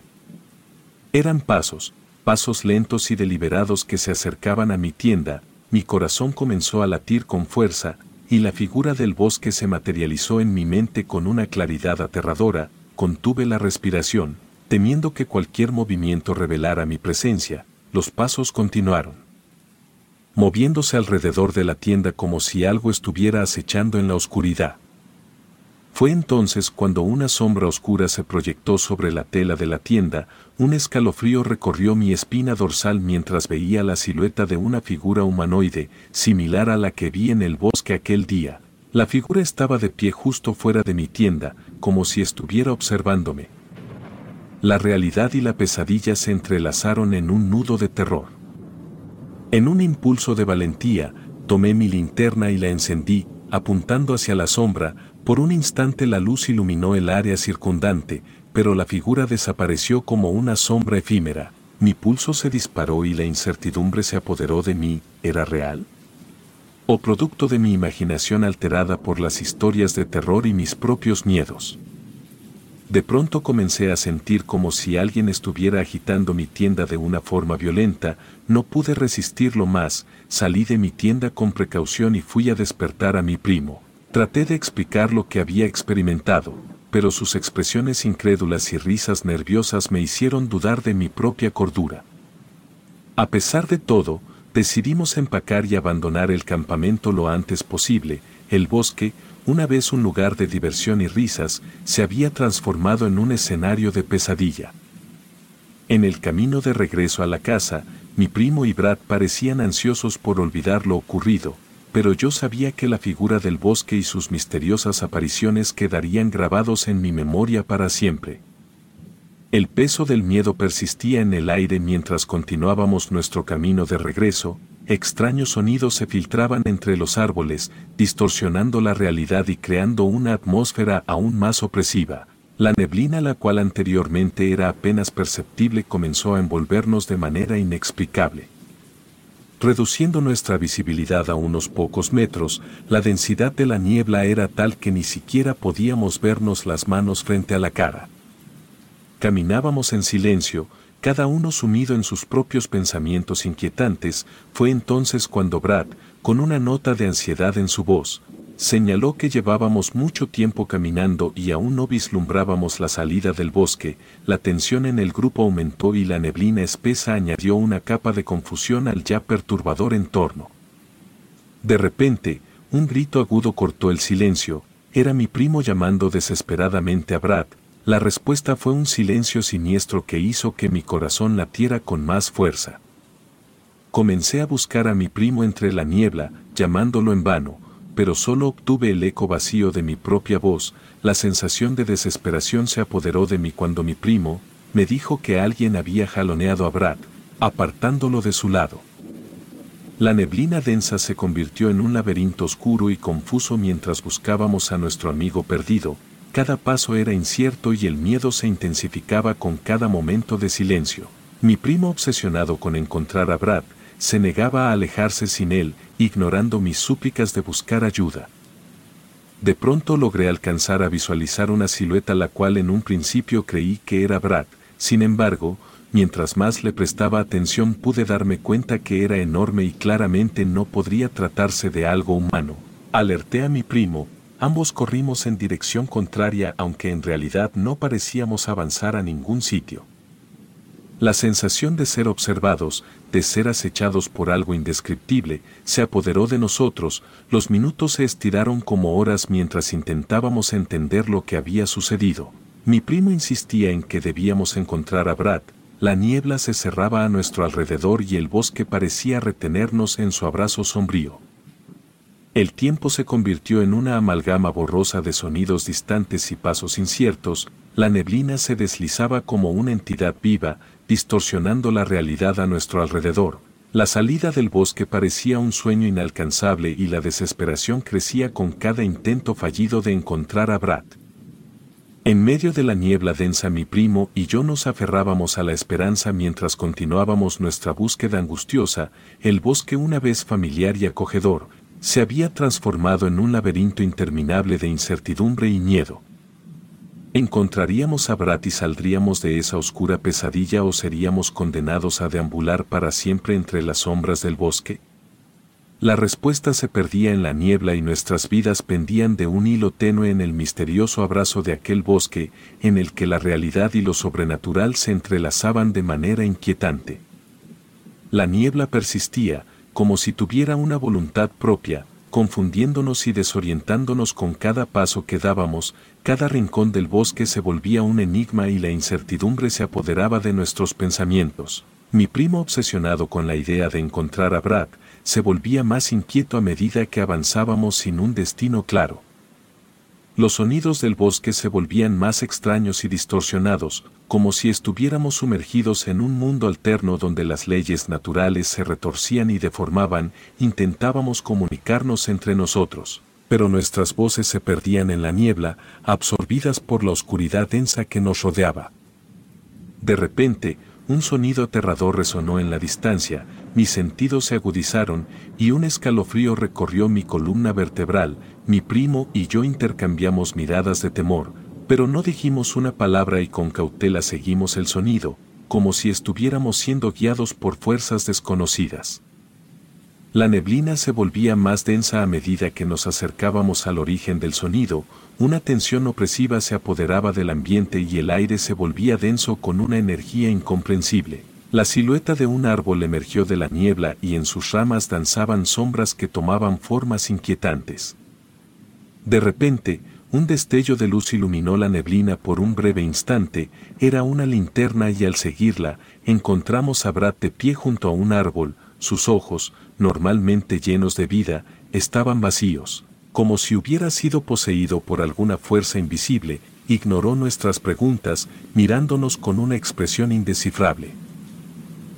Eran pasos, pasos lentos y deliberados que se acercaban a mi tienda, mi corazón comenzó a latir con fuerza, y la figura del bosque se materializó en mi mente con una claridad aterradora, contuve la respiración, temiendo que cualquier movimiento revelara mi presencia, los pasos continuaron. Moviéndose alrededor de la tienda como si algo estuviera acechando en la oscuridad. Fue entonces cuando una sombra oscura se proyectó sobre la tela de la tienda, un escalofrío recorrió mi espina dorsal mientras veía la silueta de una figura humanoide, similar a la que vi en el bosque aquel día. La figura estaba de pie justo fuera de mi tienda, como si estuviera observándome. La realidad y la pesadilla se entrelazaron en un nudo de terror. En un impulso de valentía, tomé mi linterna y la encendí, apuntando hacia la sombra, por un instante la luz iluminó el área circundante, pero la figura desapareció como una sombra efímera. Mi pulso se disparó y la incertidumbre se apoderó de mí, ¿era real? ¿O producto de mi imaginación alterada por las historias de terror y mis propios miedos? De pronto comencé a sentir como si alguien estuviera agitando mi tienda de una forma violenta, no pude resistirlo más, salí de mi tienda con precaución y fui a despertar a mi primo. Traté de explicar lo que había experimentado, pero sus expresiones incrédulas y risas nerviosas me hicieron dudar de mi propia cordura. A pesar de todo, decidimos empacar y abandonar el campamento lo antes posible, el bosque, una vez un lugar de diversión y risas, se había transformado en un escenario de pesadilla. En el camino de regreso a la casa, mi primo y Brad parecían ansiosos por olvidar lo ocurrido, pero yo sabía que la figura del bosque y sus misteriosas apariciones quedarían grabados en mi memoria para siempre. El peso del miedo persistía en el aire mientras continuábamos nuestro camino de regreso, extraños sonidos se filtraban entre los árboles, distorsionando la realidad y creando una atmósfera aún más opresiva. La neblina la cual anteriormente era apenas perceptible comenzó a envolvernos de manera inexplicable. Reduciendo nuestra visibilidad a unos pocos metros, la densidad de la niebla era tal que ni siquiera podíamos vernos las manos frente a la cara. Caminábamos en silencio, cada uno sumido en sus propios pensamientos inquietantes, fue entonces cuando Brad, con una nota de ansiedad en su voz, señaló que llevábamos mucho tiempo caminando y aún no vislumbrábamos la salida del bosque, la tensión en el grupo aumentó y la neblina espesa añadió una capa de confusión al ya perturbador entorno. De repente, un grito agudo cortó el silencio, era mi primo llamando desesperadamente a Brad, la respuesta fue un silencio siniestro que hizo que mi corazón latiera con más fuerza. Comencé a buscar a mi primo entre la niebla, llamándolo en vano, pero solo obtuve el eco vacío de mi propia voz, la sensación de desesperación se apoderó de mí cuando mi primo, me dijo que alguien había jaloneado a Brad, apartándolo de su lado. La neblina densa se convirtió en un laberinto oscuro y confuso mientras buscábamos a nuestro amigo perdido, cada paso era incierto y el miedo se intensificaba con cada momento de silencio. Mi primo obsesionado con encontrar a Brad, se negaba a alejarse sin él, ignorando mis súplicas de buscar ayuda. De pronto logré alcanzar a visualizar una silueta la cual en un principio creí que era Brad, sin embargo, mientras más le prestaba atención pude darme cuenta que era enorme y claramente no podría tratarse de algo humano. Alerté a mi primo, ambos corrimos en dirección contraria aunque en realidad no parecíamos avanzar a ningún sitio. La sensación de ser observados, de ser acechados por algo indescriptible, se apoderó de nosotros, los minutos se estiraron como horas mientras intentábamos entender lo que había sucedido. Mi primo insistía en que debíamos encontrar a Brad, la niebla se cerraba a nuestro alrededor y el bosque parecía retenernos en su abrazo sombrío. El tiempo se convirtió en una amalgama borrosa de sonidos distantes y pasos inciertos, la neblina se deslizaba como una entidad viva, distorsionando la realidad a nuestro alrededor. La salida del bosque parecía un sueño inalcanzable y la desesperación crecía con cada intento fallido de encontrar a Brad. En medio de la niebla densa mi primo y yo nos aferrábamos a la esperanza mientras continuábamos nuestra búsqueda angustiosa, el bosque una vez familiar y acogedor, se había transformado en un laberinto interminable de incertidumbre y miedo. ¿Encontraríamos a Brat y saldríamos de esa oscura pesadilla o seríamos condenados a deambular para siempre entre las sombras del bosque? La respuesta se perdía en la niebla y nuestras vidas pendían de un hilo tenue en el misterioso abrazo de aquel bosque, en el que la realidad y lo sobrenatural se entrelazaban de manera inquietante. La niebla persistía, como si tuviera una voluntad propia, confundiéndonos y desorientándonos con cada paso que dábamos, cada rincón del bosque se volvía un enigma y la incertidumbre se apoderaba de nuestros pensamientos. Mi primo obsesionado con la idea de encontrar a Brad, se volvía más inquieto a medida que avanzábamos sin un destino claro. Los sonidos del bosque se volvían más extraños y distorsionados, como si estuviéramos sumergidos en un mundo alterno donde las leyes naturales se retorcían y deformaban, intentábamos comunicarnos entre nosotros, pero nuestras voces se perdían en la niebla, absorbidas por la oscuridad densa que nos rodeaba. De repente, un sonido aterrador resonó en la distancia, mis sentidos se agudizaron y un escalofrío recorrió mi columna vertebral, mi primo y yo intercambiamos miradas de temor, pero no dijimos una palabra y con cautela seguimos el sonido, como si estuviéramos siendo guiados por fuerzas desconocidas. La neblina se volvía más densa a medida que nos acercábamos al origen del sonido, una tensión opresiva se apoderaba del ambiente y el aire se volvía denso con una energía incomprensible. La silueta de un árbol emergió de la niebla y en sus ramas danzaban sombras que tomaban formas inquietantes. De repente, un destello de luz iluminó la neblina por un breve instante, era una linterna y al seguirla, encontramos a Brad de pie junto a un árbol, sus ojos, normalmente llenos de vida, estaban vacíos, como si hubiera sido poseído por alguna fuerza invisible, ignoró nuestras preguntas, mirándonos con una expresión indescifrable.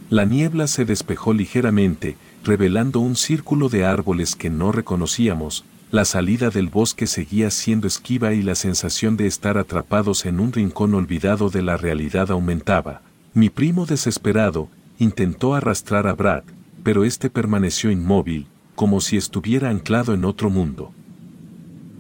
La niebla se despejó ligeramente, revelando un círculo de árboles que no reconocíamos, la salida del bosque seguía siendo esquiva y la sensación de estar atrapados en un rincón olvidado de la realidad aumentaba. Mi primo desesperado intentó arrastrar a Brad, pero éste permaneció inmóvil, como si estuviera anclado en otro mundo.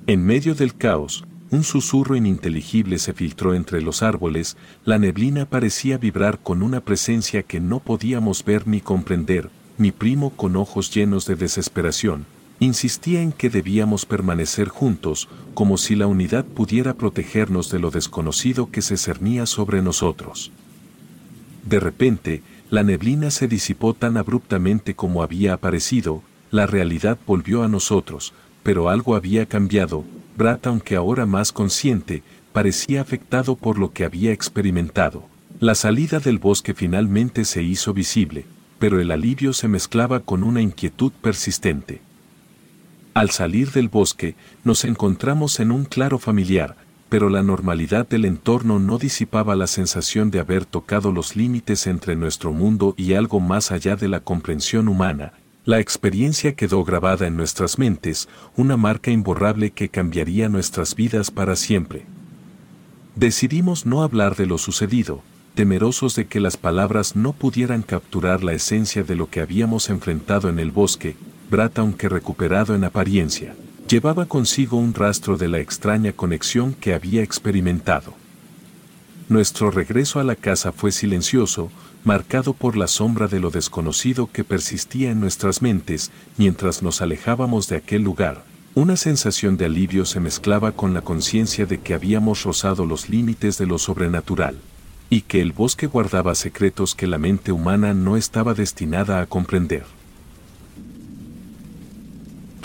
En medio del caos, un susurro ininteligible se filtró entre los árboles, la neblina parecía vibrar con una presencia que no podíamos ver ni comprender, mi primo con ojos llenos de desesperación, insistía en que debíamos permanecer juntos, como si la unidad pudiera protegernos de lo desconocido que se cernía sobre nosotros. De repente, la neblina se disipó tan abruptamente como había aparecido, la realidad volvió a nosotros, pero algo había cambiado, Brad aunque ahora más consciente, parecía afectado por lo que había experimentado. La salida del bosque finalmente se hizo visible, pero el alivio se mezclaba con una inquietud persistente. Al salir del bosque, nos encontramos en un claro familiar, pero la normalidad del entorno no disipaba la sensación de haber tocado los límites entre nuestro mundo y algo más allá de la comprensión humana. La experiencia quedó grabada en nuestras mentes, una marca imborrable que cambiaría nuestras vidas para siempre. Decidimos no hablar de lo sucedido, temerosos de que las palabras no pudieran capturar la esencia de lo que habíamos enfrentado en el bosque, Brad aunque recuperado en apariencia llevaba consigo un rastro de la extraña conexión que había experimentado. Nuestro regreso a la casa fue silencioso, marcado por la sombra de lo desconocido que persistía en nuestras mentes mientras nos alejábamos de aquel lugar. Una sensación de alivio se mezclaba con la conciencia de que habíamos rozado los límites de lo sobrenatural, y que el bosque guardaba secretos que la mente humana no estaba destinada a comprender.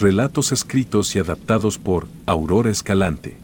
Relatos escritos y adaptados por Aurora Escalante.